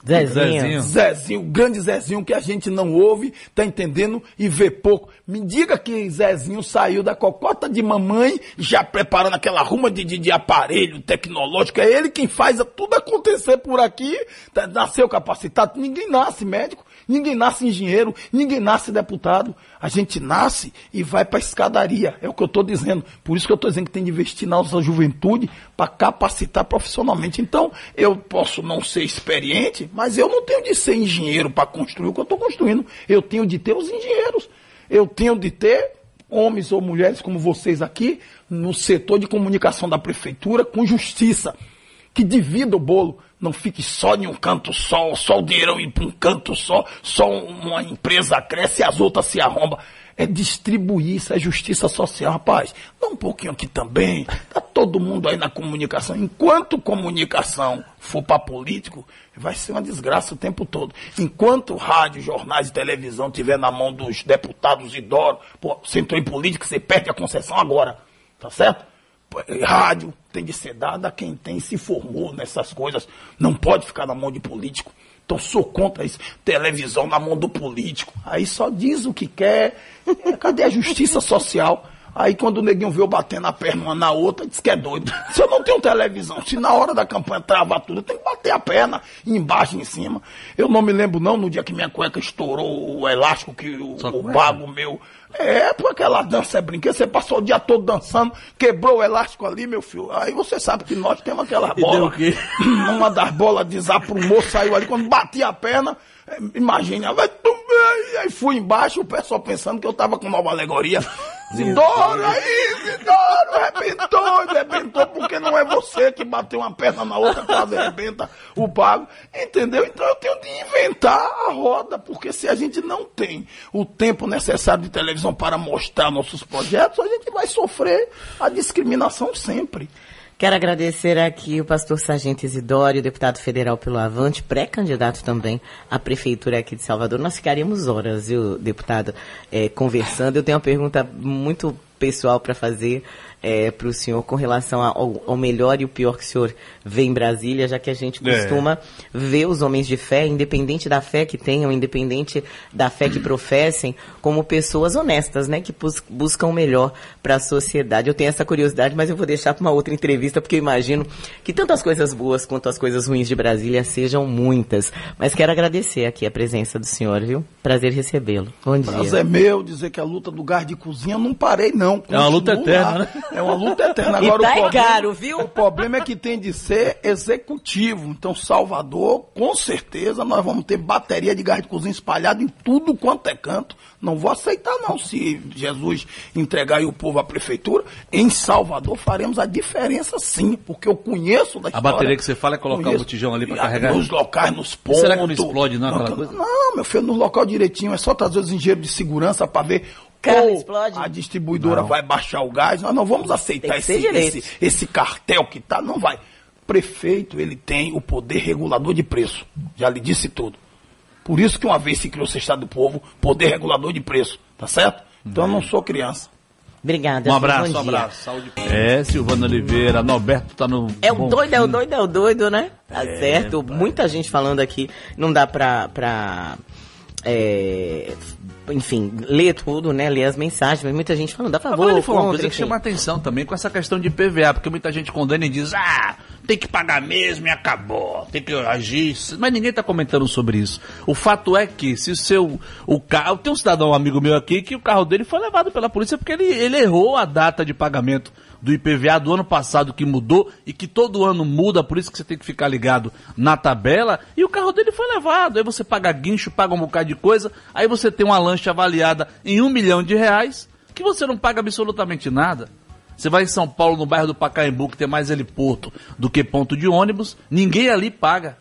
Speaker 5: Zezinho.
Speaker 19: Zezinho. Zezinho, o grande Zezinho que a gente não ouve, tá entendendo e vê pouco. Me diga que Zezinho saiu da cocota de mamãe, já preparando aquela ruma de, de, de aparelho tecnológico. É ele quem faz tudo acontecer por aqui. Tá- Nasceu capacitado. Ninguém nasce médico, ninguém nasce engenheiro, ninguém nasce deputado. A gente nasce e vai para a escadaria. É o que eu estou dizendo. Por isso que eu estou dizendo que tem de investir na nossa juventude para capacitar profissionalmente. Então, eu posso não ser experiente, mas eu não tenho de ser engenheiro para construir o que eu estou construindo. Eu tenho de ter os engenheiros. Eu tenho de ter homens ou mulheres como vocês aqui no setor de comunicação da prefeitura com justiça que divida o bolo, não fique só em um canto só, só o dinheirão ir para um canto só, só uma empresa cresce e as outras se arrombam. É distribuir, isso é justiça social, rapaz. Dá um pouquinho aqui também. Tá todo mundo aí na comunicação. Enquanto comunicação for para político, vai ser uma desgraça o tempo todo. Enquanto rádio, jornais e televisão tiver na mão dos deputados idosos, pô, você entrou em política, você perde a concessão agora. Tá certo? Rádio tem de ser dada a quem tem se formou nessas coisas. Não pode ficar na mão de político. Então sou contra isso. Televisão na mão do político. Aí só diz o que quer. É, Cadê a justiça social? Aí quando o neguinho vê eu batendo a perna uma na outra, diz que é doido. Se eu não tenho televisão, se na hora da campanha trava tudo, eu tenho que bater a perna embaixo e em cima. Eu não me lembro não, no dia que minha cueca estourou o elástico que o, o bago meu. É, porque aquela dança é brinquedo, você passou o dia todo dançando, quebrou o elástico ali, meu filho. Aí você sabe que nós temos aquela bola.
Speaker 3: o quê?
Speaker 19: Uma das bolas de zaprumô saiu ali, quando bati a perna, imagina, vai e aí fui embaixo, o pessoal pensando que eu tava com nova alegoria. Zidoro aí, Zidoro, arrebentou, arrebentou, porque não é você que bateu uma perna na outra, quase arrebenta o pago, entendeu? Então eu tenho de inventar a roda, porque se a gente não tem o tempo necessário de televisão para mostrar nossos projetos, a gente vai sofrer a discriminação sempre.
Speaker 5: Quero agradecer aqui o pastor Sargento Isidório, deputado federal pelo Avante, pré-candidato também à prefeitura aqui de Salvador. Nós ficaríamos horas, viu, deputado, eh, conversando. Eu tenho uma pergunta muito pessoal para fazer para o senhor com relação ao, ao melhor e o pior que o senhor vê em Brasília, já que a gente
Speaker 3: É.
Speaker 5: costuma ver os homens de fé, independente da fé que tenham, independente da fé que professem, como pessoas honestas, né, que bus- buscam o melhor para a sociedade. Eu tenho essa curiosidade, mas eu vou deixar para uma outra entrevista, porque eu imagino que tanto as coisas boas quanto as coisas ruins de Brasília sejam muitas. Mas quero agradecer aqui a presença do senhor, viu? Prazer recebê-lo. Bom dia.
Speaker 19: Prazer é meu dizer que a luta do gás de cozinha eu não parei, não.
Speaker 3: É uma luta eterna, né?
Speaker 19: É uma luta eterna.
Speaker 5: E
Speaker 19: Agora,
Speaker 5: tá
Speaker 19: o problema,
Speaker 5: caro, viu?
Speaker 19: O problema é que tem de ser executivo. Então, Salvador, com certeza, nós vamos ter bateria de gás de cozinha espalhada em tudo quanto é canto. Não vou aceitar, não. Se Jesus entregar aí o povo à prefeitura, em Salvador faremos a diferença sim, porque eu conheço da
Speaker 3: A
Speaker 19: história.
Speaker 3: bateria que você fala é colocar o
Speaker 19: Conheço.
Speaker 3: botijão ali pra
Speaker 19: E,
Speaker 3: carregar?
Speaker 19: Nos locais, nos
Speaker 3: E
Speaker 19: pontos.
Speaker 3: será que não explode, não, aquela
Speaker 19: Não,
Speaker 3: coisa?
Speaker 19: não, meu filho, no local direitinho, é só trazer os engenheiros de segurança para ver
Speaker 5: Carro
Speaker 19: ou
Speaker 5: explode?
Speaker 19: a distribuidora
Speaker 3: Não.
Speaker 19: vai baixar o gás. Nós não vamos aceitar esse, esse, esse cartel que tá, não vai. Prefeito, ele tem o poder regulador de preço. Já lhe disse tudo. Por isso que uma vez se criou o Estado do Povo, poder regulador de preço, tá certo? Então eu não sou criança.
Speaker 5: Obrigada.
Speaker 3: Um abraço, um abraço. Saúde. É, Silvana Oliveira, Norberto tá no.
Speaker 5: É o doido, é o doido, é o doido, né? Tá
Speaker 3: É,
Speaker 5: certo.
Speaker 3: pai.
Speaker 5: Muita gente falando aqui. Não dá pra. pra é, enfim, ler tudo, né? Ler as mensagens, mas muita gente falando, a favor,
Speaker 3: Agora ele falou uma coisa que chama atenção também com essa questão de PVA, porque muita gente condena e diz, ah, tem que pagar mesmo e acabou, tem que agir. Mas ninguém está comentando sobre isso. O fato é que se o seu o carro, tem um cidadão um amigo meu aqui que o carro dele foi levado pela polícia porque ele, ele errou a data de pagamento do IPVA do ano passado que mudou e que todo ano muda, por isso que você tem que ficar ligado na tabela, e o carro dele foi levado. Aí você paga guincho, paga um bocado de coisa, aí você tem uma lancha avaliada em um milhão de reais, que você não paga absolutamente nada. Você vai em São Paulo, no bairro do Pacaembu, que tem mais heliporto do que ponto de ônibus, ninguém ali paga.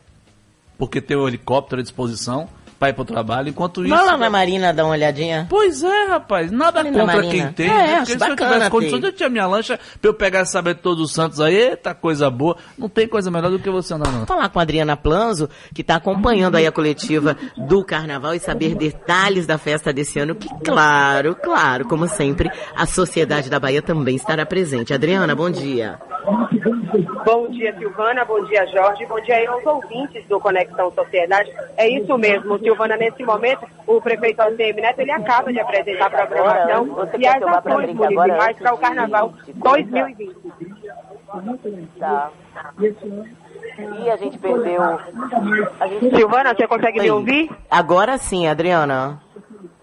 Speaker 3: Porque tem o helicóptero à disposição para ir pro trabalho, enquanto isso...
Speaker 5: Vai lá na Marina dar uma olhadinha.
Speaker 3: Pois é, rapaz, nada
Speaker 5: Ali na
Speaker 3: contra
Speaker 5: Marina.
Speaker 3: quem tem.
Speaker 5: É,
Speaker 3: né? Porque se eu tivesse condições, eu tinha minha lancha pra eu pegar e saber todos os santos aí, eita, coisa boa. Não tem coisa melhor do que você andar não.
Speaker 5: falar com a Adriana Planzo, que está acompanhando aí a coletiva do Carnaval e saber detalhes da festa desse ano, que claro, claro, como sempre, a Sociedade da Bahia também estará presente. Adriana, bom dia.
Speaker 4: Bom dia, Silvana. Bom dia, Jorge. Bom dia aí aos ouvintes do Conexão Sociedade. É isso mesmo, Silvana. Nesse momento, o prefeito ACM Neto ele acaba de apresentar a programação
Speaker 5: Você
Speaker 4: e as ações municipais
Speaker 5: antes
Speaker 4: para o Carnaval
Speaker 5: de coisa?
Speaker 4: 2020.
Speaker 5: Tá. E a gente perdeu. A gente...
Speaker 4: Silvana, você consegue me ouvir?
Speaker 5: Agora sim, Adriana.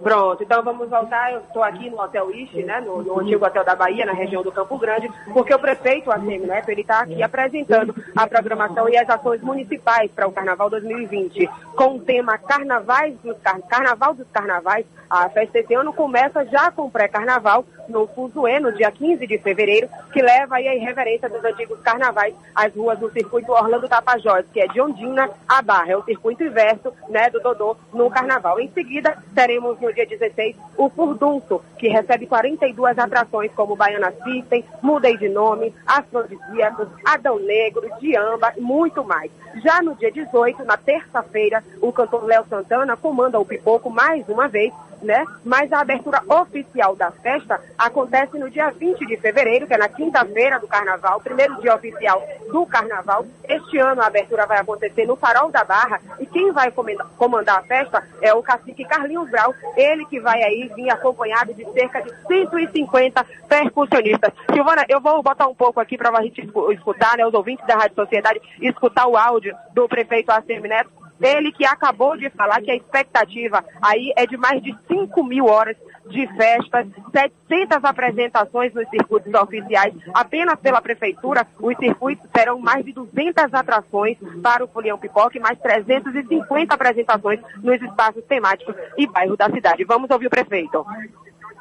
Speaker 4: Pronto, então vamos voltar. Eu estou aqui no Hotel Ishi, né, no, no antigo Hotel da Bahia, na região do Campo Grande, porque o prefeito ACM Neto ele está aqui apresentando a programação e as ações municipais para o Carnaval 2020, com o tema Carnavais dos Car... Carnaval dos Carnavais. A festa esse ano começa já com o pré-carnaval no Fuzuê, no dia 15 de fevereiro, que leva aí a irreverência dos antigos carnavais às ruas do circuito Orlando Tapajós, que é de Ondina a Barra, é o circuito inverso, né, do Dodô no carnaval. Em seguida, teremos no dia 16 o Furdunço, que recebe 42 atrações como Baiana System, Mudei de Nome, Afrodisíacos, Adão Negro, Diamba e muito mais. Já no dia 18, na terça-feira, o cantor Léo Santana comanda o pipoco mais uma vez, né? Mas a abertura oficial da festa acontece no dia 20 de fevereiro, que é na quinta-feira do carnaval, primeiro dia oficial do carnaval. Este ano a abertura vai acontecer no Farol da Barra e quem vai comandar a festa é o cacique Carlinhos Brau, ele que vai aí vir acompanhado de cerca de 150 percussionistas. Silvana, eu vou botar um pouco aqui para a gente escu- escutar, né, os ouvintes da Rádio Sociedade, escutar o áudio do prefeito ACM Neto, ele que acabou de falar que a expectativa aí é de mais de 5 mil horas de festas, 700 apresentações nos circuitos oficiais. Apenas pela prefeitura, os circuitos terão mais de 200 atrações para o Folião Pipoca e mais 350 apresentações nos espaços temáticos e bairros da cidade. Vamos ouvir o prefeito.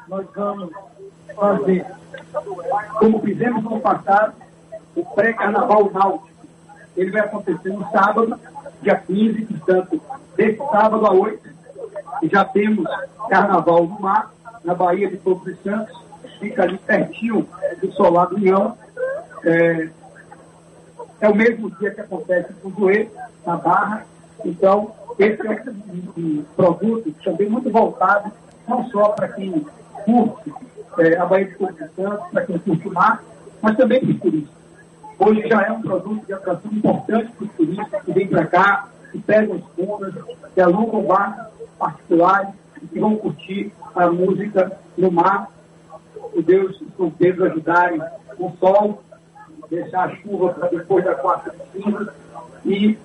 Speaker 21: nós vamos fazer, como fizemos no passado, o pré-carnaval náutico. Ele vai acontecer no sábado, dia 15, portanto, desse sábado a 8, e já temos carnaval no mar, na Baía de Todos os Santos, fica ali pertinho do Solar do União. É, é o mesmo dia que acontece com o Zoe, na Barra. Então, esse é um, um produto também muito voltado, não só para quem curte é, a Baía de Todos os Santos, para quem curte o mar, mas também para os turistas. Hoje já é um produto de atração importante para os turistas que vêm para cá, que pegam os fundos, que alugam barcos particulares e que vão curtir a música no mar. O Deus e São Pedro ajudarem o sol, deixar a chuva para depois da quarta de cinza e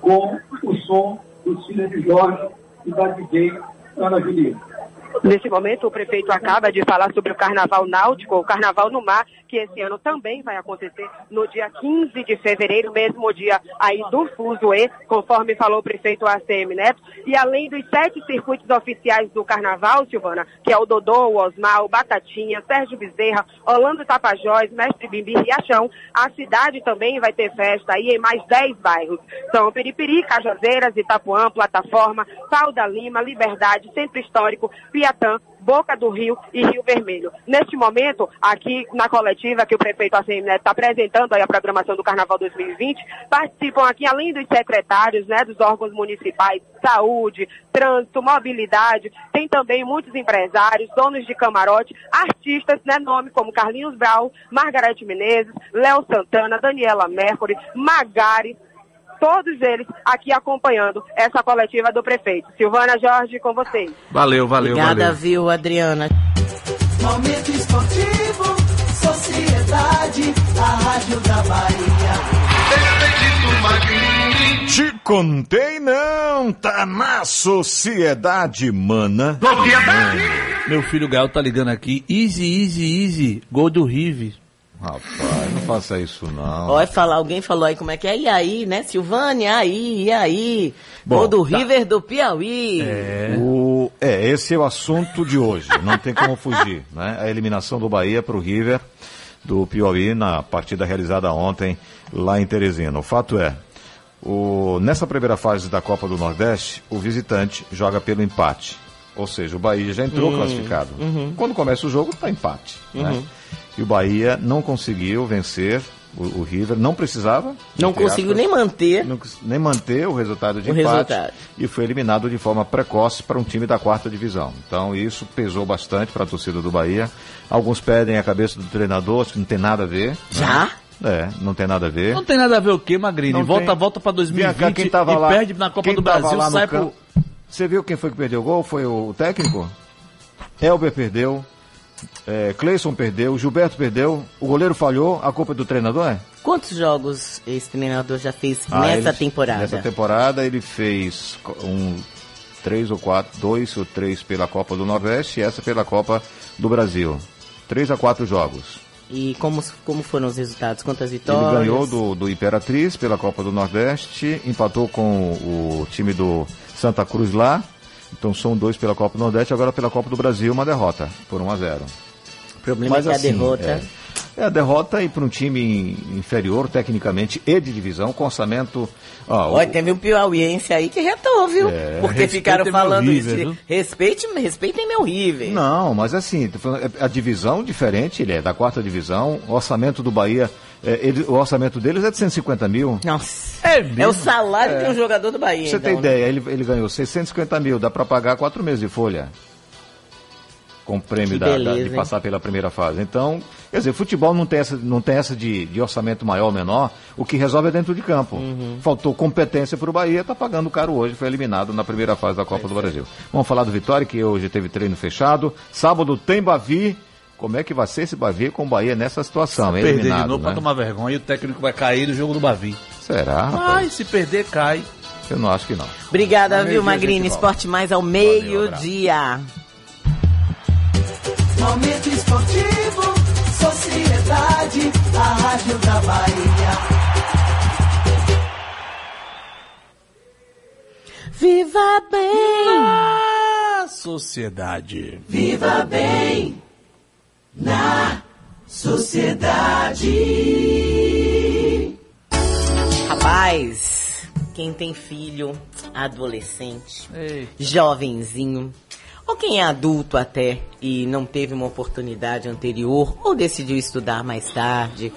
Speaker 21: com o som dos filhos de Jorge e da DJ Ana Julieta.
Speaker 4: Neste momento, o prefeito acaba de falar sobre o carnaval náutico, o carnaval no mar, que esse ano também vai acontecer no dia 15 de fevereiro, mesmo dia aí do Fuzuê, conforme falou o prefeito ACM Neto. E além dos sete circuitos oficiais do carnaval, Silvana, que é o Dodô, o Osmar, o Batatinha, Sérgio Bezerra, Orlando Tapajós, Mestre Bimbi e Riachão, a cidade também vai ter festa aí em mais 10 bairros. São Peripiri, Cajazeiras, Itapuã, Plataforma, Pau da Lima, Liberdade, Centro Histórico, Piatã, Boca do Rio e Rio Vermelho. Neste momento, aqui na coletiva que o prefeito ACM está apresentando a programação do Carnaval 2020, participam aqui, além dos secretários, né, dos órgãos municipais, saúde, trânsito, mobilidade, tem também muitos empresários, donos de camarote, artistas, né, nome como Carlinhos Brau, Margarete Menezes, Léo Santana, Daniela Mercury, Magari, todos eles aqui acompanhando essa coletiva do prefeito. Silvana Jorge, com vocês.
Speaker 3: Valeu, valeu,
Speaker 5: Obrigada,
Speaker 3: valeu.
Speaker 5: viu, Adriana?
Speaker 1: Momento esportivo, sociedade, a rádio da Bahia.
Speaker 7: contei não, tá na sociedade, mana.
Speaker 3: Meu filho Gael tá ligando aqui. Easy, easy, easy. Gol do Rive.
Speaker 7: Rapaz, não faça isso não.
Speaker 5: Olha, falar, alguém falou aí como é que é. E aí, né, Silvânia? Aí, e aí?
Speaker 7: Bom,
Speaker 5: Gol do
Speaker 7: tá.
Speaker 5: River do Piauí.
Speaker 7: É. O, é, esse é o assunto de hoje, não tem como fugir, né? A eliminação do Bahia para o River do Piauí na partida realizada ontem lá em Teresina. O fato é, o, nessa primeira fase da Copa do Nordeste, o visitante joga pelo empate. Ou seja, o Bahia já entrou
Speaker 5: Hum,
Speaker 7: classificado.
Speaker 5: uhum.
Speaker 7: Quando começa o jogo, está empate. né? E o Bahia não conseguiu vencer o, o River, não precisava.
Speaker 5: Não conseguiu
Speaker 7: aspas,
Speaker 5: nem manter.
Speaker 7: não nem manter o resultado de
Speaker 5: O
Speaker 7: empate
Speaker 5: resultado.
Speaker 7: e foi eliminado de forma precoce para um time da quarta divisão. Então isso pesou bastante para a torcida do Bahia. Alguns pedem a cabeça do treinador, acho que não tem nada a ver.
Speaker 5: Já?
Speaker 7: É, não tem nada a ver.
Speaker 3: Não tem nada a ver o quê, Magrini?
Speaker 7: Não
Speaker 3: volta,
Speaker 7: tem.
Speaker 3: volta pra
Speaker 7: Vem
Speaker 3: 2020
Speaker 7: cá, quem tava
Speaker 3: e
Speaker 7: lá,
Speaker 3: perde na Copa
Speaker 7: quem
Speaker 3: do Brasil,
Speaker 7: lá no
Speaker 3: sai
Speaker 7: campo?
Speaker 3: pro...
Speaker 7: Você viu quem foi que perdeu o gol? Foi o técnico? Elber perdeu, é, Cleison perdeu, Gilberto perdeu, o goleiro falhou, a culpa é do treinador, é?
Speaker 5: Quantos jogos esse treinador já fez
Speaker 7: Ah,
Speaker 5: nessa
Speaker 7: ele-
Speaker 5: temporada?
Speaker 7: Nessa temporada ele fez um três ou quatro, dois ou três pela Copa do Nordeste e essa pela Copa do Brasil. Três a quatro jogos.
Speaker 5: E como, como foram os resultados? Quantas vitórias?
Speaker 7: Ele ganhou do, do Imperatriz pela Copa do Nordeste, empatou com o time do Santa Cruz lá. Então são dois pela Copa do Nordeste, agora pela Copa do Brasil, uma derrota por 1 a 0.
Speaker 5: O problema é que a derrota...
Speaker 7: É, é a derrota e para um time inferior, tecnicamente, e de divisão, com orçamento. ó, o-
Speaker 5: Olha, teve um piauiense aí que retou, viu?
Speaker 7: É,
Speaker 5: Porque ficaram falando
Speaker 7: River,
Speaker 5: isso.
Speaker 7: viu?
Speaker 5: Respeite, respeitem meu River.
Speaker 7: Não, mas assim, é- a divisão diferente, ele é da quarta divisão, o orçamento do Bahia, é, ele- o orçamento deles é de 150 mil.
Speaker 5: Nossa.
Speaker 3: É,
Speaker 5: É o salário
Speaker 7: É.
Speaker 5: de um jogador do Bahia.
Speaker 7: Pra você
Speaker 5: então,
Speaker 7: ter
Speaker 5: né?
Speaker 7: ideia, ele, ele ganhou 650 mil, dá para pagar quatro meses de folha. Com o prêmio da- da-
Speaker 5: beleza,
Speaker 7: de
Speaker 5: hein?
Speaker 7: passar pela primeira fase. Então, quer dizer, futebol não tem essa, não tem essa de, de orçamento maior ou menor, o que resolve é dentro de campo.
Speaker 5: Uhum.
Speaker 7: Faltou competência para o Bahia, está pagando caro hoje, foi eliminado na primeira fase da Copa do Brasil. Vamos falar do Vitória, que hoje teve treino fechado. Sábado tem Bavi. Como é que vai ser esse Bavi com o Bahia nessa situação?
Speaker 3: Perder de novo
Speaker 7: né?
Speaker 3: pra tomar vergonha e o técnico vai cair do jogo do Bavi.
Speaker 7: Será? rapaz?
Speaker 3: Ai, se perder, cai.
Speaker 7: Eu não acho que não.
Speaker 5: Obrigada,
Speaker 7: Ao
Speaker 5: viu, Magrini? Esporte mais ao meio-dia.
Speaker 1: Momento esportivo, sociedade, a rádio da Bahia.
Speaker 5: Viva bem!
Speaker 3: Ah, sociedade.
Speaker 1: Viva bem na sociedade.
Speaker 5: Rapaz, quem tem filho, adolescente, jovenzinho, ou quem é adulto até e não teve uma oportunidade anterior, ou decidiu estudar mais tarde,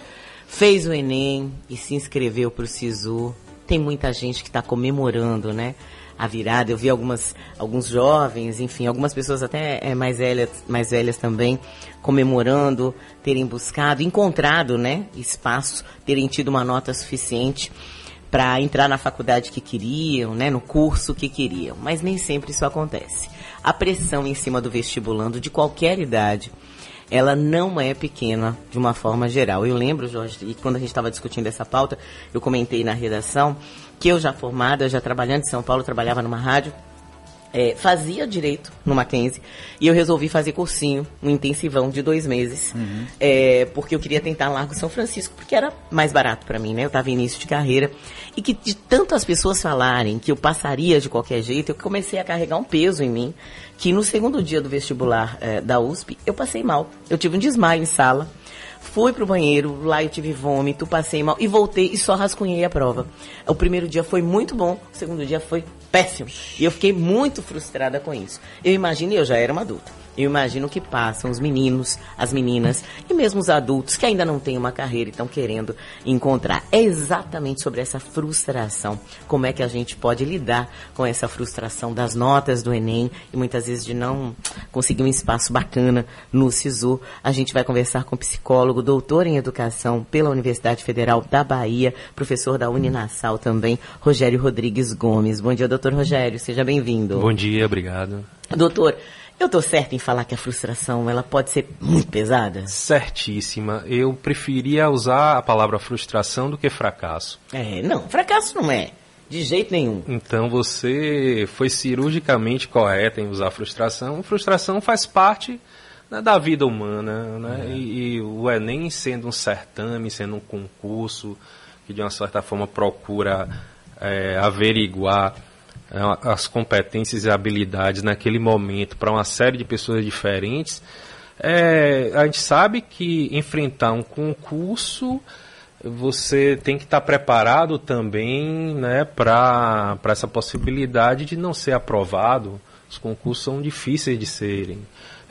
Speaker 5: fez o Enem e se inscreveu para o SISU, tem muita gente que está comemorando, né? A virada, eu vi algumas, alguns jovens, enfim, algumas pessoas até eh, mais velhas, mais velhas também, comemorando, terem buscado, encontrado, né, espaço, terem tido uma nota suficiente para entrar na faculdade que queriam, né, no curso que queriam. Mas nem sempre isso acontece. A pressão em cima do vestibulando de qualquer idade, ela não é pequena de uma forma geral. Eu lembro, Jorge, e quando a gente estava discutindo essa pauta, eu comentei na redação que eu já formada, já trabalhando em São Paulo, trabalhava numa rádio, é, fazia direito no Mackenzie e eu resolvi fazer cursinho, um intensivão de dois meses, é, porque eu queria tentar Largo São Francisco, porque era mais barato para mim, né? Eu estava em início de carreira e que de tantas pessoas falarem que eu passaria de qualquer jeito, eu comecei a carregar um peso em mim, que no segundo dia do vestibular é, da USP eu passei mal, eu tive um desmaio em sala. Fui pro banheiro, lá eu tive vômito, passei mal e voltei e só rascunhei a prova. O primeiro dia foi muito bom, o segundo dia foi péssimo. E eu fiquei muito frustrada com isso. Eu imagino, eu já era uma adulta. Eu imagino que passam os meninos, as meninas e mesmo os adultos que ainda não têm uma carreira e estão querendo encontrar. É exatamente sobre essa frustração. Como é que a gente pode lidar com essa frustração das notas do Enem e muitas vezes de não conseguir um espaço bacana no SISU. A gente vai conversar com o psicólogo, doutor em educação pela Universidade Federal da Bahia, professor da Uninasal também, Rogério Rodrigues Gomes. Bom dia, doutor Rogério. Seja bem-vindo.
Speaker 22: Bom dia, obrigado.
Speaker 5: Doutor, eu tô certo em falar que a frustração ela pode ser muito pesada?
Speaker 22: Certíssima. Eu preferia usar a palavra frustração do que fracasso.
Speaker 5: É, não, fracasso não é. De jeito nenhum.
Speaker 22: Então você foi cirurgicamente correta em usar frustração. Frustração faz parte né, da vida humana, né?
Speaker 3: É.
Speaker 22: E, e o Enem sendo um certame, sendo um concurso que de uma certa forma procura é, averiguar as competências e habilidades naquele momento para uma série de pessoas diferentes, é, a gente sabe que enfrentar um concurso você tem que estar preparado também né, para essa possibilidade de não ser aprovado. Os concursos são difíceis de serem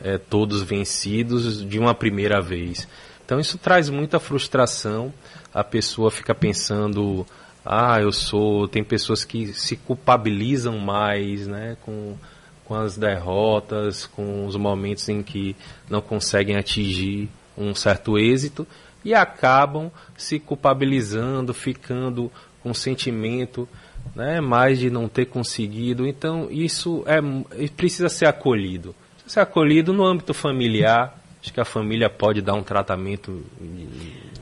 Speaker 22: é, todos vencidos de uma primeira vez. Então isso traz muita frustração. A pessoa fica pensando, ah, eu sou. Tem pessoas que se culpabilizam mais, né, com, com as derrotas, com os momentos em que não conseguem atingir um certo êxito e acabam se culpabilizando, ficando com sentimento né, mais de não ter conseguido. Então, isso é, precisa ser acolhido. Precisa ser acolhido no âmbito familiar. Acho que a família pode dar um tratamento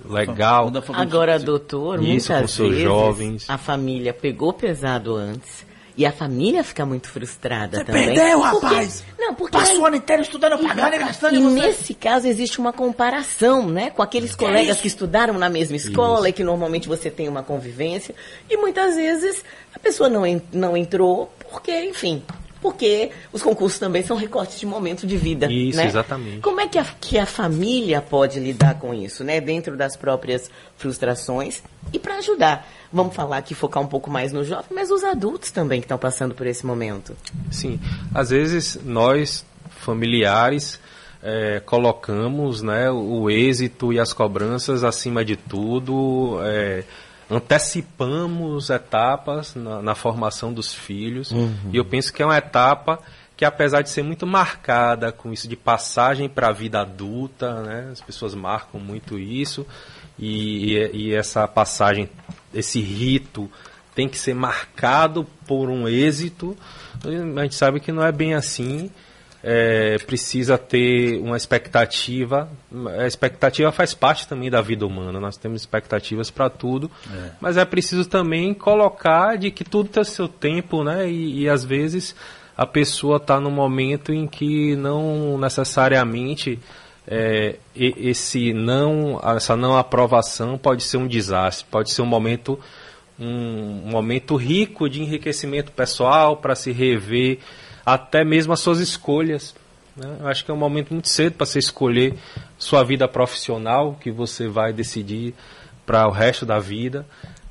Speaker 22: legal.
Speaker 5: Agora, doutor,
Speaker 22: isso
Speaker 5: muitas
Speaker 22: com seus
Speaker 5: vezes
Speaker 22: jovens.
Speaker 5: a família pegou pesado antes e a família fica muito frustrada
Speaker 19: Você
Speaker 5: também.
Speaker 19: perdeu,
Speaker 5: Porque-
Speaker 19: rapaz!
Speaker 5: Não, porque
Speaker 19: Passou o ano inteiro estudando, pagando e gastando
Speaker 5: e
Speaker 19: e você...
Speaker 5: nesse caso existe uma comparação, né, com aqueles
Speaker 19: Que é
Speaker 5: colegas
Speaker 19: isso?
Speaker 5: que estudaram na mesma escola e que normalmente você tem uma convivência e muitas vezes a pessoa não, não entrou porque, enfim, porque os concursos também são recortes de momento de vida,
Speaker 22: Isso,
Speaker 5: né?
Speaker 22: exatamente.
Speaker 5: Como é que a, que a família pode lidar com isso, né, dentro das próprias frustrações e para ajudar? Vamos falar aqui, focar um pouco mais no jovem, mas os adultos também que estão passando por esse momento.
Speaker 22: Sim, às vezes nós, familiares, eh, colocamos né, o êxito e as cobranças acima de tudo, eh, antecipamos etapas na, na formação dos filhos,
Speaker 5: Uhum.
Speaker 22: e eu penso que é uma etapa que apesar de ser muito marcada com isso de passagem para a vida adulta, né, as pessoas marcam muito isso, e, e- e essa passagem, esse rito tem que ser marcado por um êxito. A gente sabe que não é bem assim. É, precisa ter uma expectativa. A expectativa faz parte também da vida humana. Nós temos expectativas para tudo, mas é preciso também colocar de que tudo tem seu tempo, né? E, e às vezes a pessoa está num momento em que não necessariamente é, esse não, essa não aprovação pode ser um desastre, pode ser um momento um momento rico de enriquecimento pessoal para se rever até mesmo as suas escolhas. né? Eu acho que é um momento muito cedo para você escolher sua vida profissional, que você vai decidir para o resto da vida.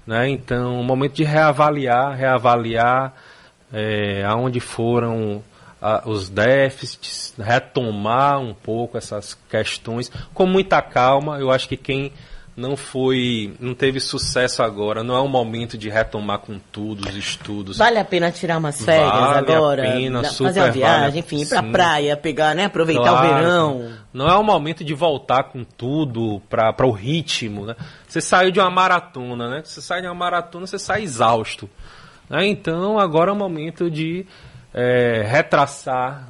Speaker 22: Né? Então, um momento de reavaliar, reavaliar é, aonde foram ah, os déficits, retomar um pouco essas questões com muita calma. Eu acho que quem não foi, não teve sucesso agora, não é o momento de retomar com tudo os estudos.
Speaker 5: Vale a pena tirar umas férias
Speaker 22: Vale a
Speaker 5: agora,
Speaker 22: pena,
Speaker 5: da-
Speaker 22: super
Speaker 5: fazer uma
Speaker 22: vale.
Speaker 5: viagem, enfim, ir pra
Speaker 22: Sim.
Speaker 5: praia, pegar, né, aproveitar
Speaker 22: Claro,
Speaker 5: o verão.
Speaker 22: Não é o momento de voltar com tudo para o ritmo, né? Você saiu de uma maratona, né? Você sai de uma maratona, você sai exausto. né? Então agora é o momento de é, retraçar,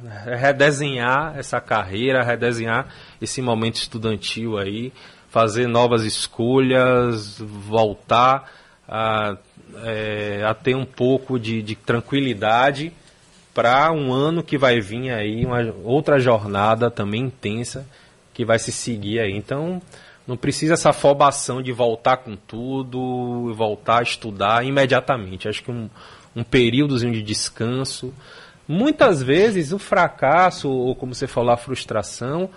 Speaker 22: redesenhar essa carreira, redesenhar esse momento estudantil aí, fazer novas escolhas, voltar a, é, a ter um pouco de, de tranquilidade para um ano que vai vir aí, uma outra jornada também intensa que vai se seguir aí. Então, não precisa essa afobação de voltar com tudo, voltar a estudar imediatamente. Acho que um, um períodozinho de descanso. Muitas vezes o fracasso, ou como você falou, a frustração,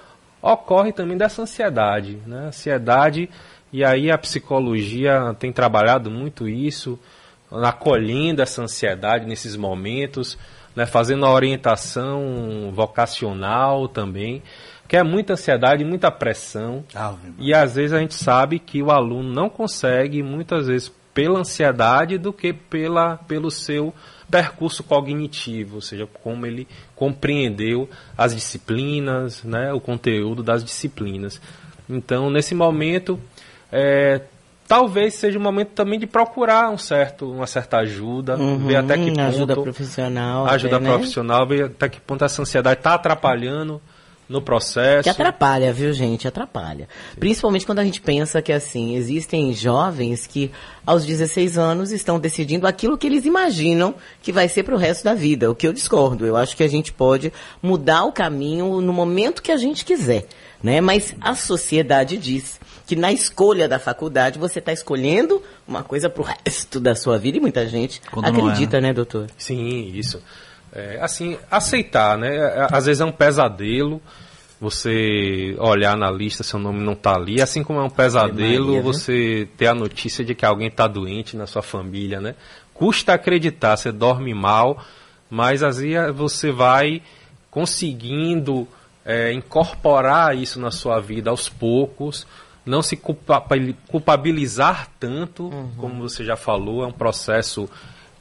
Speaker 22: ocorre também dessa ansiedade. Né? Ansiedade, e aí a psicologia tem trabalhado muito isso, acolhendo essa ansiedade nesses momentos, né? fazendo a orientação vocacional também, que é muita ansiedade, muita pressão. E às vezes a gente sabe que o aluno não consegue, muitas vezes, pela ansiedade do que pela, pelo seu percurso cognitivo, ou seja, como ele compreendeu as disciplinas, né, o conteúdo das disciplinas. Então, nesse momento, é, talvez seja um momento também de procurar um certo, uma certa ajuda,
Speaker 5: Uhum,
Speaker 22: ver até que ponto
Speaker 5: ajuda profissional,
Speaker 22: ajuda
Speaker 5: até, né?
Speaker 22: profissional, ver até que ponto essa ansiedade está atrapalhando no processo.
Speaker 5: Que atrapalha, viu, gente? Atrapalha. Principalmente quando a gente pensa que, assim, existem jovens que, aos 16 anos, estão decidindo aquilo que eles imaginam que vai ser para o resto da vida. O que eu discordo. Eu acho que a gente pode mudar o caminho no momento que a gente quiser. Né? Mas a sociedade diz que na escolha da faculdade você está escolhendo uma coisa para o resto da sua vida e muita gente
Speaker 22: Quando é,
Speaker 5: acredita,
Speaker 22: né?
Speaker 5: né, doutor?
Speaker 22: Sim, isso. É, assim, aceitar, né? Às vezes é um pesadelo você olhar na lista, seu nome não tá ali, assim como é um pesadelo
Speaker 5: Maria,
Speaker 22: você ter a notícia de que alguém está doente na sua família, né? Custa acreditar, você dorme mal, mas assim você vai conseguindo é, incorporar isso na sua vida aos poucos, não se culpabilizar tanto, uhum. como você já falou, é um processo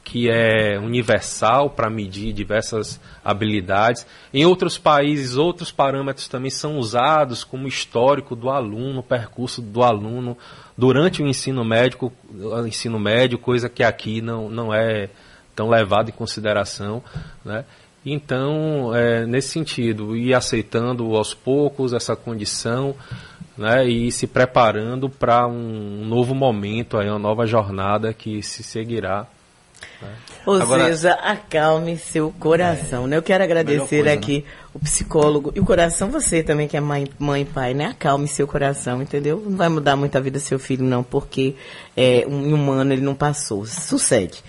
Speaker 22: que é universal para medir diversas habilidades. Em outros países, outros parâmetros também são usados como histórico do aluno, percurso do aluno durante o ensino médico, ensino médio, coisa que aqui não, não é tão levado em consideração, né? Então, é, nesse sentido, ir aceitando aos poucos essa condição, né, e se preparando para um novo momento, aí, uma nova jornada que se seguirá
Speaker 5: ou
Speaker 22: Agora,
Speaker 5: seja, acalme seu coração,
Speaker 22: é,
Speaker 5: né? Eu quero agradecer
Speaker 22: coisa,
Speaker 5: aqui né? o psicólogo e o coração, você também que é mãe, mãe e pai, né? Acalme seu coração, entendeu? Não vai mudar muito a vida do seu filho, não, porque é, um humano ele não passou. Sucede.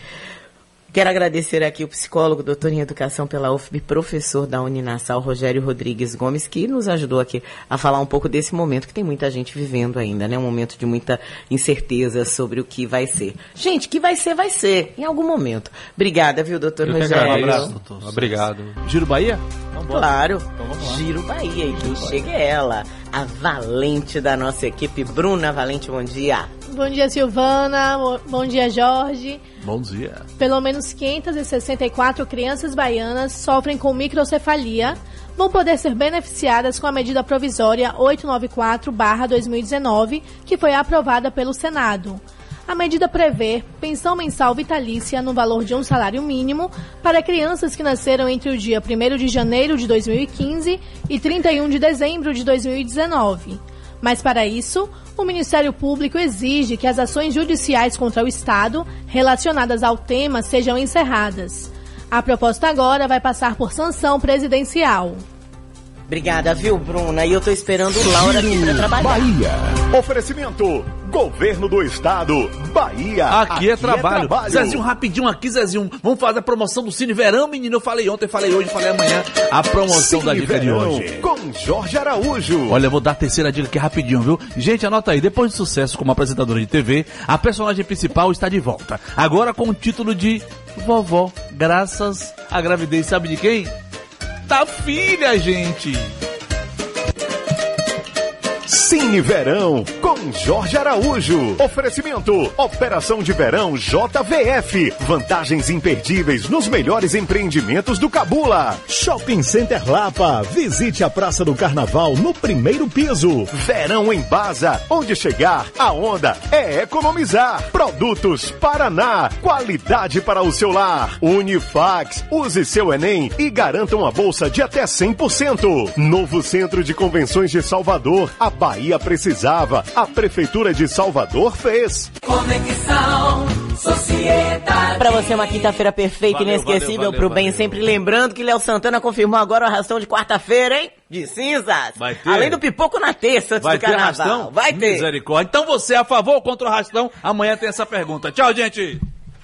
Speaker 5: Quero agradecer aqui o psicólogo, doutor em educação pela UFB, professor da Uninassal, Rogério Rodrigues Gomes, que nos ajudou aqui a falar um pouco desse momento que tem muita gente vivendo ainda, né? Um momento de muita incerteza sobre o que vai ser. Gente, que vai ser, vai ser, em algum momento. Obrigada, viu, doutor
Speaker 22: Eu
Speaker 5: Rogério?
Speaker 22: Um abraço, doutor. Obrigado.
Speaker 3: Giro Bahia?
Speaker 5: Claro. Então Giro Bahia. E quem chega é ela, a valente da nossa equipe, Bruna Valente, bom dia.
Speaker 23: Bom dia, Silvana. Bom dia, Jorge.
Speaker 3: Bom dia.
Speaker 23: Pelo menos 564 crianças baianas sofrem com microcefalia. Vão poder ser beneficiadas com a medida provisória 894-2019, que foi aprovada pelo Senado. A medida prevê pensão mensal vitalícia no valor de um salário mínimo para crianças que nasceram entre o dia 1 de janeiro de 2015 e 31 de dezembro de 2019. Mas para isso, o Ministério Público exige que as ações judiciais contra o Estado relacionadas ao tema sejam encerradas. A proposta agora vai passar por sanção presidencial.
Speaker 5: Obrigada, viu, Bruna? E eu tô esperando o Laura aqui pra trabalhar.
Speaker 24: Bahia. Oferecimento. Governo do Estado. Bahia.
Speaker 3: Aqui, é, trabalho. é trabalho. Zezinho, rapidinho aqui, Zezinho. Vamos fazer a promoção do Cine Verão, menino. Eu falei ontem, falei hoje, falei amanhã. A promoção
Speaker 24: Cine
Speaker 3: da dica
Speaker 24: Verão,
Speaker 3: de hoje.
Speaker 24: Com Jorge Araújo.
Speaker 3: Olha, eu vou dar a terceira dica aqui rapidinho, viu? Gente, anota aí. Depois de sucesso como apresentadora de TV, a personagem principal está de volta. Agora com o título de Vovó, graças à gravidez, sabe de quem? Da filha, gente.
Speaker 24: Cine Verão com Jorge Araújo. Oferecimento Operação de Verão JVF. Vantagens imperdíveis nos melhores empreendimentos do Cabula.
Speaker 25: Shopping Center Lapa. Visite a Praça do Carnaval no primeiro piso.
Speaker 24: Verão em Baza. Onde chegar, a onda é economizar. Produtos Paraná. Qualidade para o seu lar. Unifax. Use seu Enem e garanta uma bolsa de até 100%. Novo Centro de Convenções de Salvador. A Bahia precisava. A Prefeitura de Salvador fez.
Speaker 1: Conexão Sociedade.
Speaker 5: Pra você uma quinta-feira perfeita e
Speaker 3: Valeu,
Speaker 5: inesquecível
Speaker 3: valeu,
Speaker 5: pro
Speaker 3: valeu,
Speaker 5: bem.
Speaker 3: valeu.
Speaker 5: Sempre lembrando que Léo Santana confirmou agora o arrastão de quarta-feira, hein? De cinzas.
Speaker 3: Vai ter?
Speaker 5: Além do pipoco na terça, antes
Speaker 3: Vai
Speaker 5: do
Speaker 3: ter
Speaker 5: carnaval.
Speaker 3: arrastão?
Speaker 5: Vai ter.
Speaker 3: Misericórdia. Então você é a favor ou contra o arrastão? Amanhã tem essa pergunta. Tchau, gente.